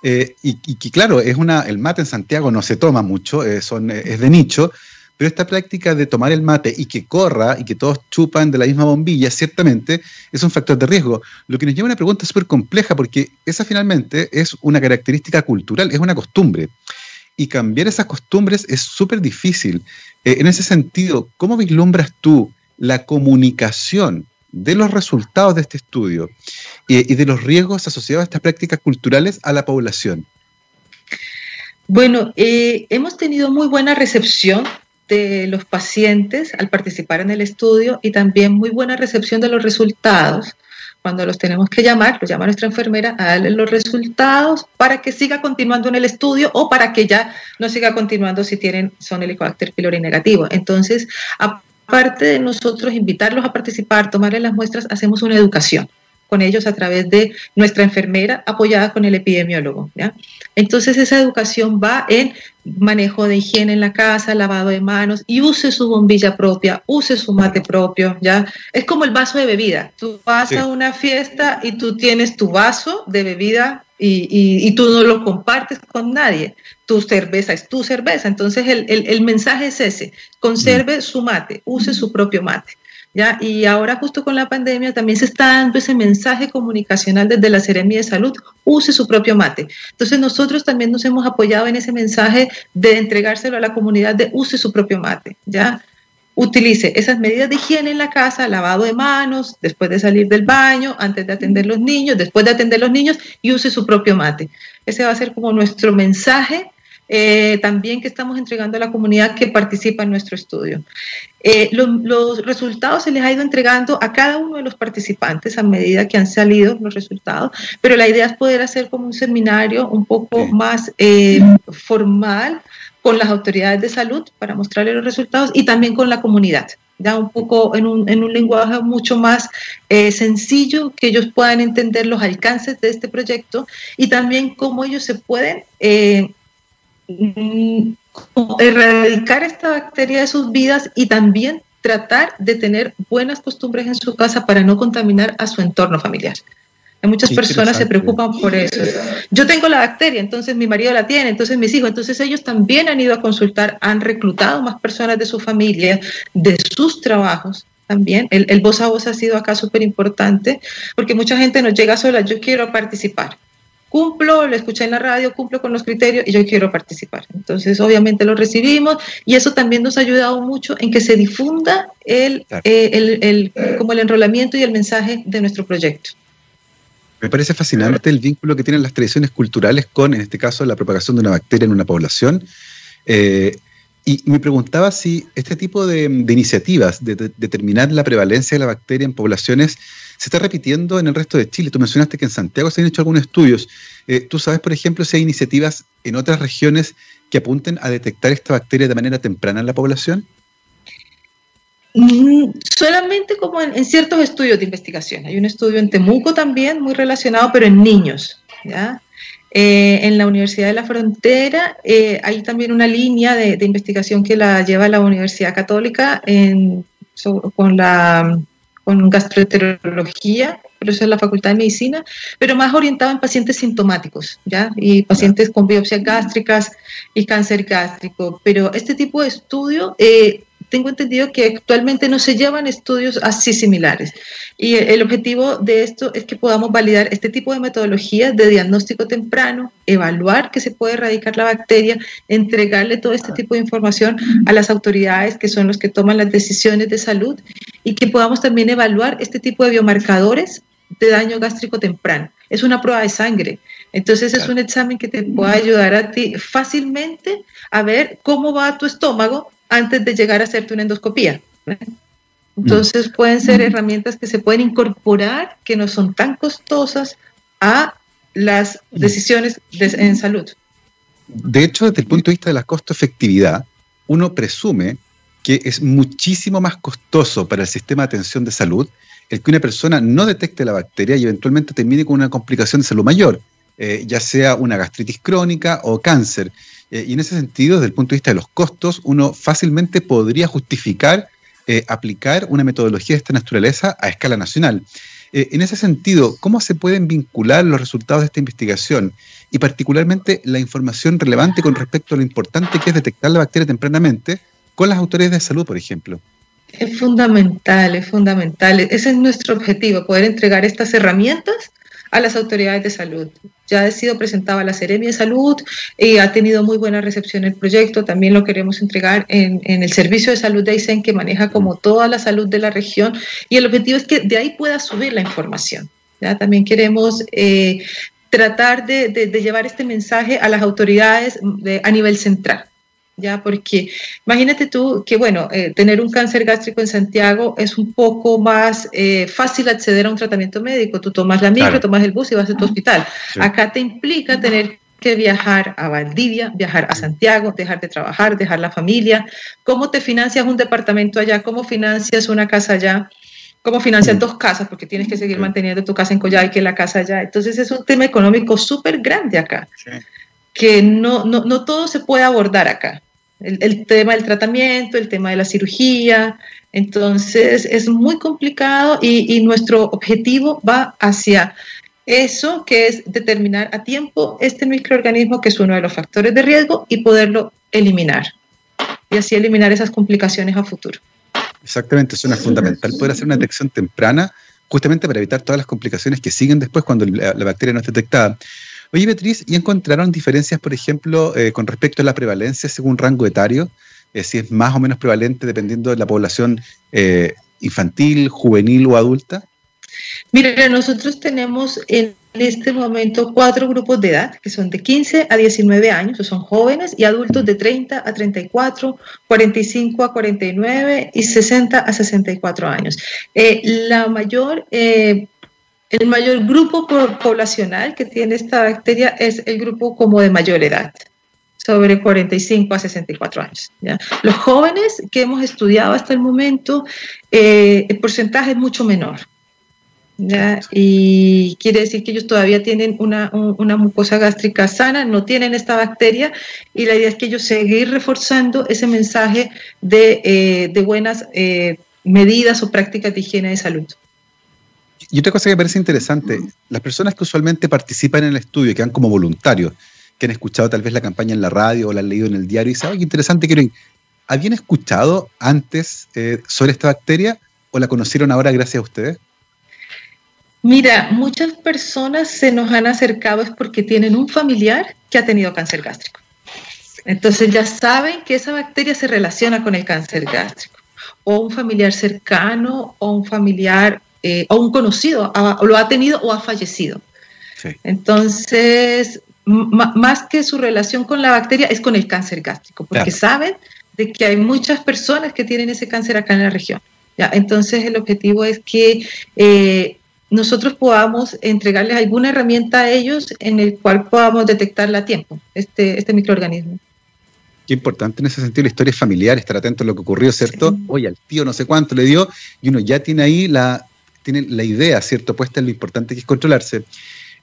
Eh, y, que claro, es una, el mate en Santiago no se toma mucho, eh, son, es de nicho, pero esta práctica de tomar el mate y que corra y que todos chupan de la misma bombilla, ciertamente es un factor de riesgo. Lo que nos lleva a una pregunta súper compleja, porque esa finalmente es una característica cultural, es una costumbre. Y cambiar esas costumbres es súper difícil. Eh, en ese sentido, ¿cómo vislumbras tú la comunicación de los resultados de este estudio eh, y de los riesgos asociados a estas prácticas culturales a la población? Bueno, eh, hemos tenido muy buena recepción de los pacientes al participar en el estudio y también muy buena recepción de los resultados. Cuando los tenemos que llamar, los llama nuestra enfermera a darle los resultados para que siga continuando en el estudio o para que ya no siga continuando si tienen son Helicobacter pylori negativo. Entonces, aparte de nosotros invitarlos a participar, tomarles las muestras, hacemos una educación con ellos a través de nuestra enfermera apoyada con el epidemiólogo. ¿ya? Entonces esa educación va en manejo de higiene en la casa, lavado de manos y use su bombilla propia, use su mate propio, ¿ya? Es como el vaso de bebida. Tú vas a una fiesta y tú tienes tu vaso de bebida y, y, tú no lo compartes con nadie. Tu cerveza es tu cerveza. Entonces el, el, el mensaje es ese, conserve mm. su mate, use su propio mate. ¿ya? Y ahora justo con la pandemia también se está dando ese mensaje comunicacional desde la Seremia de Salud, use su propio mate. Entonces nosotros también nos hemos apoyado en ese mensaje de entregárselo a la comunidad de use su propio mate, ¿ya? Utilice esas medidas de higiene en la casa, lavado de manos, después de salir del baño, antes de atender los niños, después de atender los niños y use su propio mate. Ese va a ser como nuestro mensaje eh, también que estamos entregando a la comunidad que participa en nuestro estudio. Eh, los resultados se les ha ido entregando a cada uno de los participantes a medida que han salido los resultados, pero la idea es poder hacer como un seminario un poco más eh, formal con las autoridades de salud para mostrarles los resultados y también con la comunidad ya un poco en un, en un lenguaje mucho más sencillo, que ellos puedan entender los alcances de este proyecto y también cómo ellos se pueden Mm, erradicar esta bacteria de sus vidas y también tratar de tener buenas costumbres en su casa para no contaminar a su entorno familiar. Muchas personas se preocupan por eso. Yo tengo la bacteria, entonces mi marido la tiene, entonces mis hijos, entonces ellos también han ido a consultar, han reclutado más personas de su familia, de sus trabajos también. El, el voz a voz ha sido acá súper importante porque mucha gente nos llega sola, yo quiero participar cumplo, lo escuché en la radio, cumplo con los criterios y yo quiero participar. Entonces, obviamente lo recibimos y eso también nos ha ayudado mucho en que se difunda el, eh, el, como el enrolamiento y el mensaje de nuestro proyecto. Me parece fascinante el vínculo que tienen las tradiciones culturales con, en este caso, la propagación de una bacteria en una población. Eh, y me preguntaba si este tipo de, iniciativas de, determinar la prevalencia de la bacteria en poblaciones se está repitiendo en el resto de Chile. Tú mencionaste que en Santiago se han hecho algunos estudios. Eh, ¿Tú sabes, por ejemplo, si hay iniciativas en otras regiones que apunten a detectar esta bacteria de manera temprana en la población? Mm, solamente como en, ciertos estudios de investigación. Hay un estudio en Temuco también muy relacionado, pero en niños. ¿ya? Eh, en la Universidad de la Frontera eh, hay también una línea de, investigación que la lleva la Universidad Católica con la con gastroenterología, pero eso es la Facultad de Medicina, pero más orientado en pacientes sintomáticos, ¿ya? Y pacientes con biopsias gástricas y cáncer gástrico. Pero este tipo de estudio eh, tengo entendido que actualmente no se llevan estudios así similares. Y el objetivo de esto es que podamos validar este tipo de metodologías de diagnóstico temprano, evaluar que se puede erradicar la bacteria, entregarle todo este tipo de información a las autoridades que son los que toman las decisiones de salud y que podamos también evaluar este tipo de biomarcadores de daño gástrico temprano. Es una prueba de sangre. Entonces es un examen que te puede ayudar a ti fácilmente a ver cómo va tu estómago antes de llegar a hacerte una endoscopía. Entonces pueden ser herramientas que se pueden incorporar, que no son tan costosas, a las decisiones en salud. De hecho, desde el punto de vista de la costo-efectividad, uno presume que es muchísimo más costoso para el sistema de atención de salud el que una persona no detecte la bacteria y eventualmente termine con una complicación de salud mayor, eh, ya sea una gastritis crónica o cáncer. Eh, y en ese sentido, desde el punto de vista de los costos, uno fácilmente podría justificar eh, aplicar una metodología de esta naturaleza a escala nacional. En ese sentido, ¿cómo se pueden vincular los resultados de esta investigación y particularmente la información relevante con respecto a lo importante que es detectar la bacteria tempranamente con las autoridades de salud, por ejemplo? Es fundamental, es fundamental. Ese es nuestro objetivo, poder entregar estas herramientas a las autoridades de salud. Ya ha sido presentado a la Seremia de Salud y ha tenido muy buena recepción el proyecto. También lo queremos entregar en, el servicio de salud de Aysén, que maneja como toda la salud de la región. Y el objetivo es que de ahí pueda subir la información. ¿ya? También queremos eh, tratar de, llevar este mensaje a las autoridades a nivel central. ¿Ya? Porque imagínate tú que, bueno, eh, tener un cáncer gástrico en Santiago es un poco más eh, fácil acceder a un tratamiento médico. Tú tomas la micro, tomas el bus y vas a tu hospital. Acá te implica tener que viajar a Valdivia, viajar a Santiago, dejar de trabajar, dejar la familia. ¿Cómo te financias un departamento allá? ¿Cómo financias una casa allá? ¿Cómo financias dos casas? Porque tienes que seguir manteniendo tu casa en Coyhai que la casa allá. Entonces es un tema económico súper grande acá. Sí que no, no, no todo se puede abordar acá. El, tema del tratamiento, el tema de la cirugía. Entonces es muy complicado y, y, nuestro objetivo va hacia eso, que es determinar a tiempo este microorganismo, que es uno de los factores de riesgo, y poderlo eliminar. Y así eliminar esas complicaciones a futuro. Exactamente, eso es fundamental, poder hacer una detección temprana justamente para evitar todas las complicaciones que siguen después cuando la bacteria no es detectada. Oye, Beatriz, ¿y encontraron diferencias, por ejemplo, eh, con respecto a la prevalencia según rango etario? Eh, si es más o menos prevalente dependiendo de la población eh, infantil, juvenil o adulta. Mira, nosotros tenemos en este momento cuatro grupos de edad que son de 15 a 19 años, son jóvenes y adultos de 30 a 34, 45 a 49 y 60 a 64 años. la mayor el mayor grupo poblacional que tiene esta bacteria es el grupo como de mayor edad, sobre 45 a 64 años. Los jóvenes que hemos estudiado hasta el momento, eh, el porcentaje es mucho menor. Y quiere decir que ellos todavía tienen una, mucosa gástrica sana, no tienen esta bacteria y la idea es que ellos seguir reforzando ese mensaje de, eh, buenas eh, medidas o prácticas de higiene de salud. Y otra cosa que me parece interesante, las personas que usualmente participan en el estudio, que quedan como voluntarios, que han escuchado tal vez la campaña en la radio o la han leído en el diario y saben qué interesante, quieren, ¿habían escuchado antes eh, sobre esta bacteria o la conocieron ahora gracias a ustedes? Mira, muchas personas se nos han acercado es porque tienen un familiar que ha tenido cáncer gástrico. Entonces ya saben que esa bacteria se relaciona con el cáncer gástrico. O un familiar cercano o un familiar eh, o un conocido lo ha tenido o ha fallecido. Entonces, más que su relación con la bacteria es con el cáncer gástrico, porque saben de que hay muchas personas que tienen ese cáncer acá en la región. ¿ya? Entonces, el objetivo es que eh, nosotros podamos entregarles alguna herramienta a ellos en el cual podamos detectarla a tiempo, este, este microorganismo. Qué importante en ese sentido la historia familiar, estar atento a lo que ocurrió, ¿cierto? Oye, al tío no sé cuánto le dio, y uno ya tiene ahí la, tiene la idea, ¿cierto? Puesta en lo importante que es controlarse.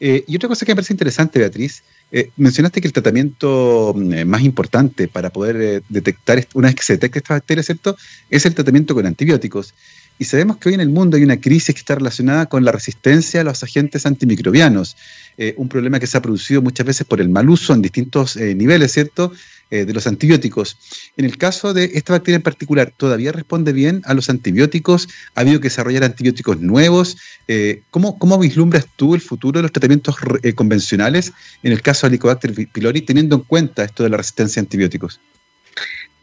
Eh, y otra cosa que me parece interesante, Beatriz, eh, mencionaste que el tratamiento mm, más importante para poder detectar, una vez que se detecta esta bacteria, ¿cierto? Es el tratamiento con antibióticos. Y sabemos que hoy en el mundo hay una crisis que está relacionada con la resistencia a los agentes antimicrobianos, eh, un problema que se ha producido muchas veces por el mal uso en distintos eh, niveles, ¿cierto?, eh, de los antibióticos. En el caso de esta bacteria en particular, ¿todavía responde bien a los antibióticos? ¿Ha habido que desarrollar antibióticos nuevos? ¿cómo, ¿cómo, vislumbras tú el futuro de los tratamientos convencionales en el caso de Helicobacter pylori, teniendo en cuenta esto de la resistencia a antibióticos?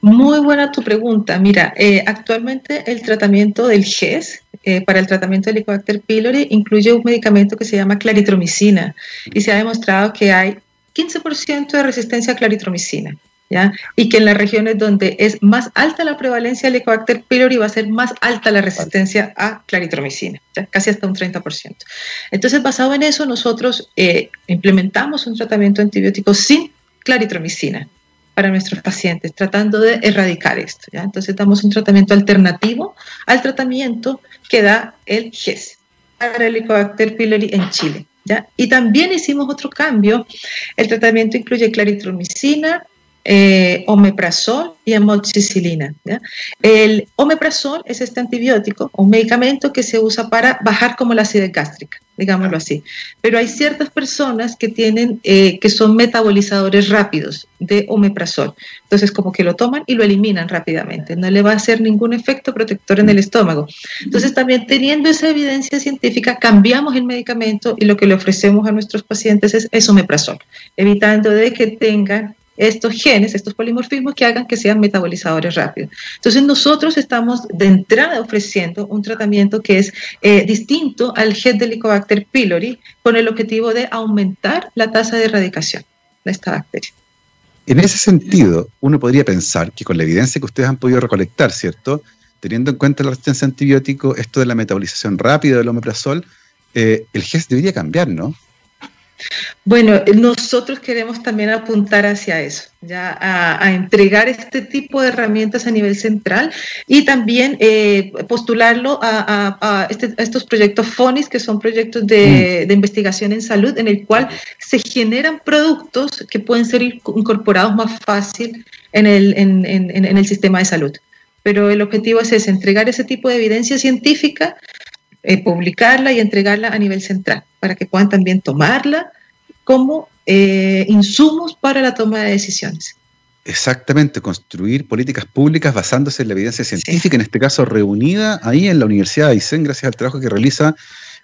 Muy buena tu pregunta. Mira, eh, actualmente el tratamiento del GES eh, para el tratamiento del Helicobacter pylori incluye un medicamento que se llama claritromicina y se ha demostrado que hay 15% de resistencia a claritromicina. ¿Ya? Y que en las regiones donde es más alta la prevalencia del Helicobacter pylori va a ser más alta la resistencia a claritromicina, casi hasta un 30%. Entonces, basado en eso, nosotros eh, implementamos un tratamiento antibiótico sin claritromicina para nuestros pacientes, tratando de erradicar esto. Entonces damos un tratamiento alternativo al tratamiento que da el GES para el Helicobacter pylori en Chile. ¿ya? Y también hicimos otro cambio. El tratamiento incluye claritromicina, eh, omeprazol y amoxicilina. El omeprazol es este antibiótico, un medicamento que se usa para bajar como la acidez gástrica, digámoslo así. Pero hay ciertas personas que tienen, eh, que son metabolizadores rápidos de omeprazol. Entonces, como que lo toman y lo eliminan rápidamente. No le va a hacer ningún efecto protector en el estómago. Entonces, también teniendo esa evidencia científica, cambiamos el medicamento y lo que le ofrecemos a nuestros pacientes es, es omeprazol, evitando de que tengan estos genes, estos polimorfismos que hagan que sean metabolizadores rápidos. Entonces nosotros estamos de entrada ofreciendo un tratamiento que es eh, distinto al Head Helicobacter pylori con el objetivo de aumentar la tasa de erradicación de esta bacteria. En ese sentido, uno podría pensar que con la evidencia que ustedes han podido recolectar, ¿cierto? Teniendo en cuenta la resistencia antibiótico, esto de la metabolización rápida del omeprazol, eh, el GES debería cambiar, ¿no? Bueno, nosotros queremos también apuntar hacia eso, ya a, entregar este tipo de herramientas a nivel central y también eh, postularlo este, a, estos proyectos FONIS, que son proyectos mm. de, investigación en salud, en el cual se generan productos que pueden ser incorporados más fácil en el, en, en el sistema de salud. Pero el objetivo es ese, entregar ese tipo de evidencia científica eh, publicarla y entregarla a nivel central, para que puedan también tomarla como eh, insumos para la toma de decisiones. Exactamente, construir políticas públicas basándose en la evidencia científica, en este caso reunida ahí en la Universidad de Aysén, gracias al trabajo que realiza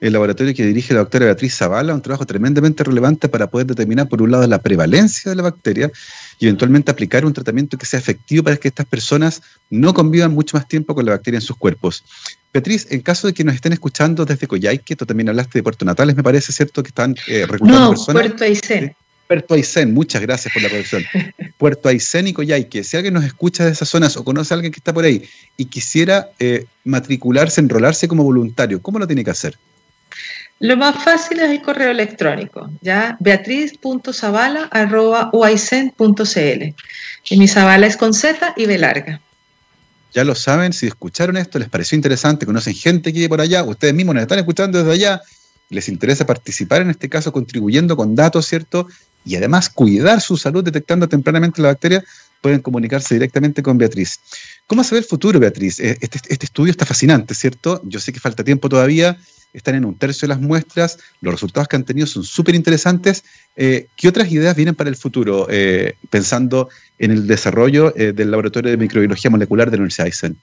el laboratorio que dirige la doctora Beatriz Zavala, un trabajo tremendamente relevante para poder determinar, por un lado, la prevalencia de la bacteria y eventualmente aplicar un tratamiento que sea efectivo para que estas personas no convivan mucho más tiempo con la bacteria en sus cuerpos. Beatriz, en caso de que nos estén escuchando desde Coyhaique, tú también hablaste de Puerto Natales, me parece, ¿cierto? Que están eh, reclutando no, personas. Puerto Aysén. Puerto Aysén, muchas gracias por la corrección. Puerto Aysén y Coyhaique. Si alguien nos escucha de esas zonas o conoce a alguien que está por ahí y quisiera eh, matricularse, enrolarse como voluntario, ¿cómo lo tiene que hacer? Lo más fácil es el correo electrónico, ya beatriz.zavala.cl. Y mi Zavala es con Z y B larga. Ya lo saben, si escucharon esto, les pareció interesante, conocen gente que vive por allá, ustedes mismos nos están escuchando desde allá, les interesa participar en este caso contribuyendo con datos, ¿cierto? Y además cuidar su salud detectando tempranamente la bacteria, pueden comunicarse directamente con Beatriz. ¿Cómo se ve el futuro, Beatriz? Eh, este, este estudio está fascinante, ¿cierto? Yo sé que falta tiempo todavía, están en un tercio de las muestras, los resultados que han tenido son súper interesantes. Eh, ¿Qué otras ideas vienen para el futuro, eh, pensando en el desarrollo eh, del Laboratorio de Microbiología Molecular de la Universidad de Eisen?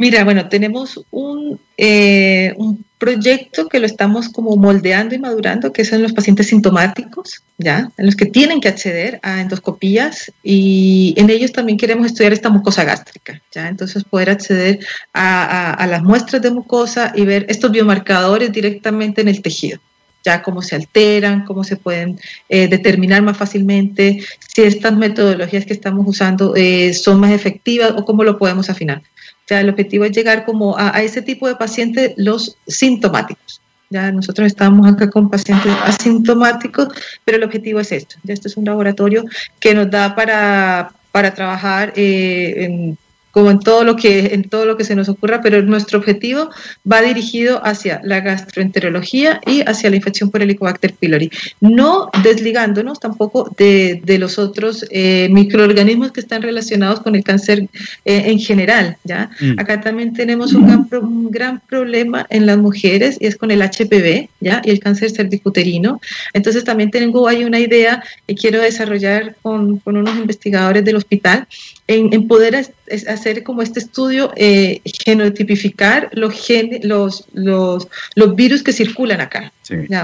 Mira, bueno, tenemos un, eh, un, proyecto que lo estamos como moldeando y madurando, que son los pacientes sintomáticos, ¿ya? En los que tienen que acceder a endoscopías y en ellos también queremos estudiar esta mucosa gástrica, ¿ya? Entonces poder acceder a, a, las muestras de mucosa y ver estos biomarcadores directamente en el tejido ya cómo se alteran, cómo se pueden eh, determinar más fácilmente, si estas metodologías que estamos usando eh, son más efectivas o cómo lo podemos afinar sea, el objetivo es llegar como a, ese tipo de pacientes, los sintomáticos. Ya nosotros estamos acá con pacientes asintomáticos, pero el objetivo es esto. Ya esto es un laboratorio que nos da para, para trabajar eh, en como en todo lo que en todo lo que se nos ocurra, pero nuestro objetivo va dirigido hacia la gastroenterología y hacia la infección por Helicobacter pylori, no desligándonos tampoco de, de los otros eh, microorganismos que están relacionados con el cáncer eh, en general. ¿ya? Mm. Acá también tenemos un gran, un gran, problema en las mujeres y es con el HPV ¿ya? y el cáncer cervicuterino. Entonces también tengo ahí una idea que quiero desarrollar con, con unos investigadores del hospital en, poder hacer como este estudio, eh, genotipificar los, los, los, los, virus que circulan acá.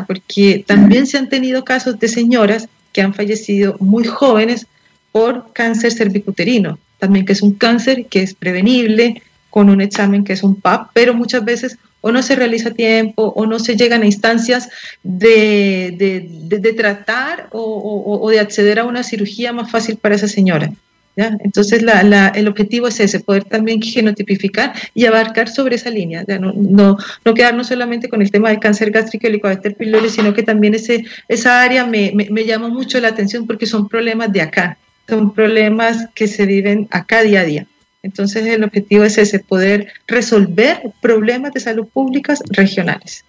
Porque también se han tenido casos de señoras que han fallecido muy jóvenes por cáncer cervicuterino, también que es un cáncer que es prevenible con un examen que es un PAP, pero muchas veces o no se realiza a tiempo o no se llegan a instancias de, de, de, tratar o, o, de acceder a una cirugía más fácil para esa señora. Entonces, el objetivo es ese, poder también genotipificar y abarcar sobre esa línea, no, no, quedarnos solamente con el tema del cáncer gástrico y helicobacter pylori, sino que también ese, esa área me, me, llama mucho la atención porque son problemas de acá, son problemas que se viven acá día a día. Entonces, el objetivo es ese, poder resolver problemas de salud públicas regionales.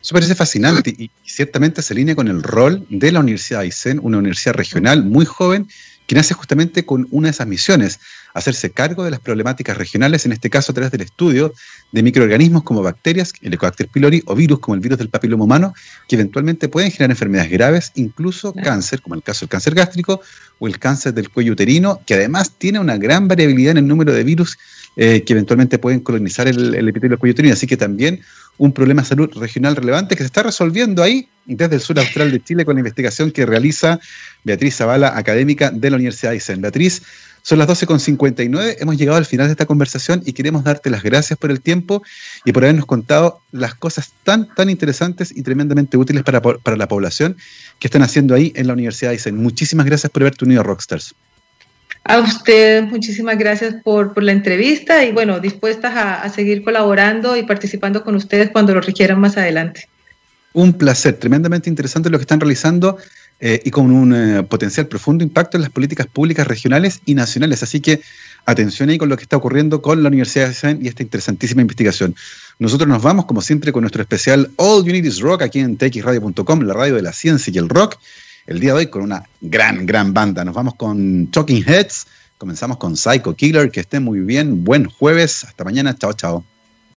Eso parece fascinante y ciertamente se alinea con el rol de la Universidad de Aysén, una universidad regional muy joven que nace justamente con una de esas misiones, hacerse cargo de las problemáticas regionales, en este caso a través del estudio de microorganismos como bacterias, el Helicobacter pylori, o virus como el virus del papiloma humano, que eventualmente pueden generar enfermedades graves, incluso cáncer, como el caso del cáncer gástrico o el cáncer del cuello uterino, que además tiene una gran variabilidad en el número de virus eh, que eventualmente pueden colonizar el, el epitelio del cuello uterino. Así que también un problema de salud regional relevante que se está resolviendo ahí desde el sur austral de Chile con la investigación que realiza Beatriz Zavala, académica de la Universidad de Aysén. Beatriz, son las 12.59, hemos llegado al final de esta conversación y queremos darte las gracias por el tiempo y por habernos contado las cosas tan, tan interesantes y tremendamente útiles para, para la población que están haciendo ahí en la Universidad de Aysén. Muchísimas gracias por haberte unido a Rockstars. A usted, muchísimas gracias por, por la entrevista y bueno, dispuestas a, a, seguir colaborando y participando con ustedes cuando lo requieran más adelante. Un placer, tremendamente interesante lo que están realizando eh, y con un eh, potencial profundo impacto en las políticas públicas regionales y nacionales. Así que atención ahí con lo que está ocurriendo con la Universidad de San y esta interesantísima investigación. Nosotros nos vamos, como siempre, con nuestro especial All Unities Rock aquí en txradio.com, la radio de la ciencia y el rock el día de hoy con una gran, gran banda. Nos vamos con Talking Heads, comenzamos con Psycho Killer, que esté muy bien, buen jueves, hasta mañana, chao, chao.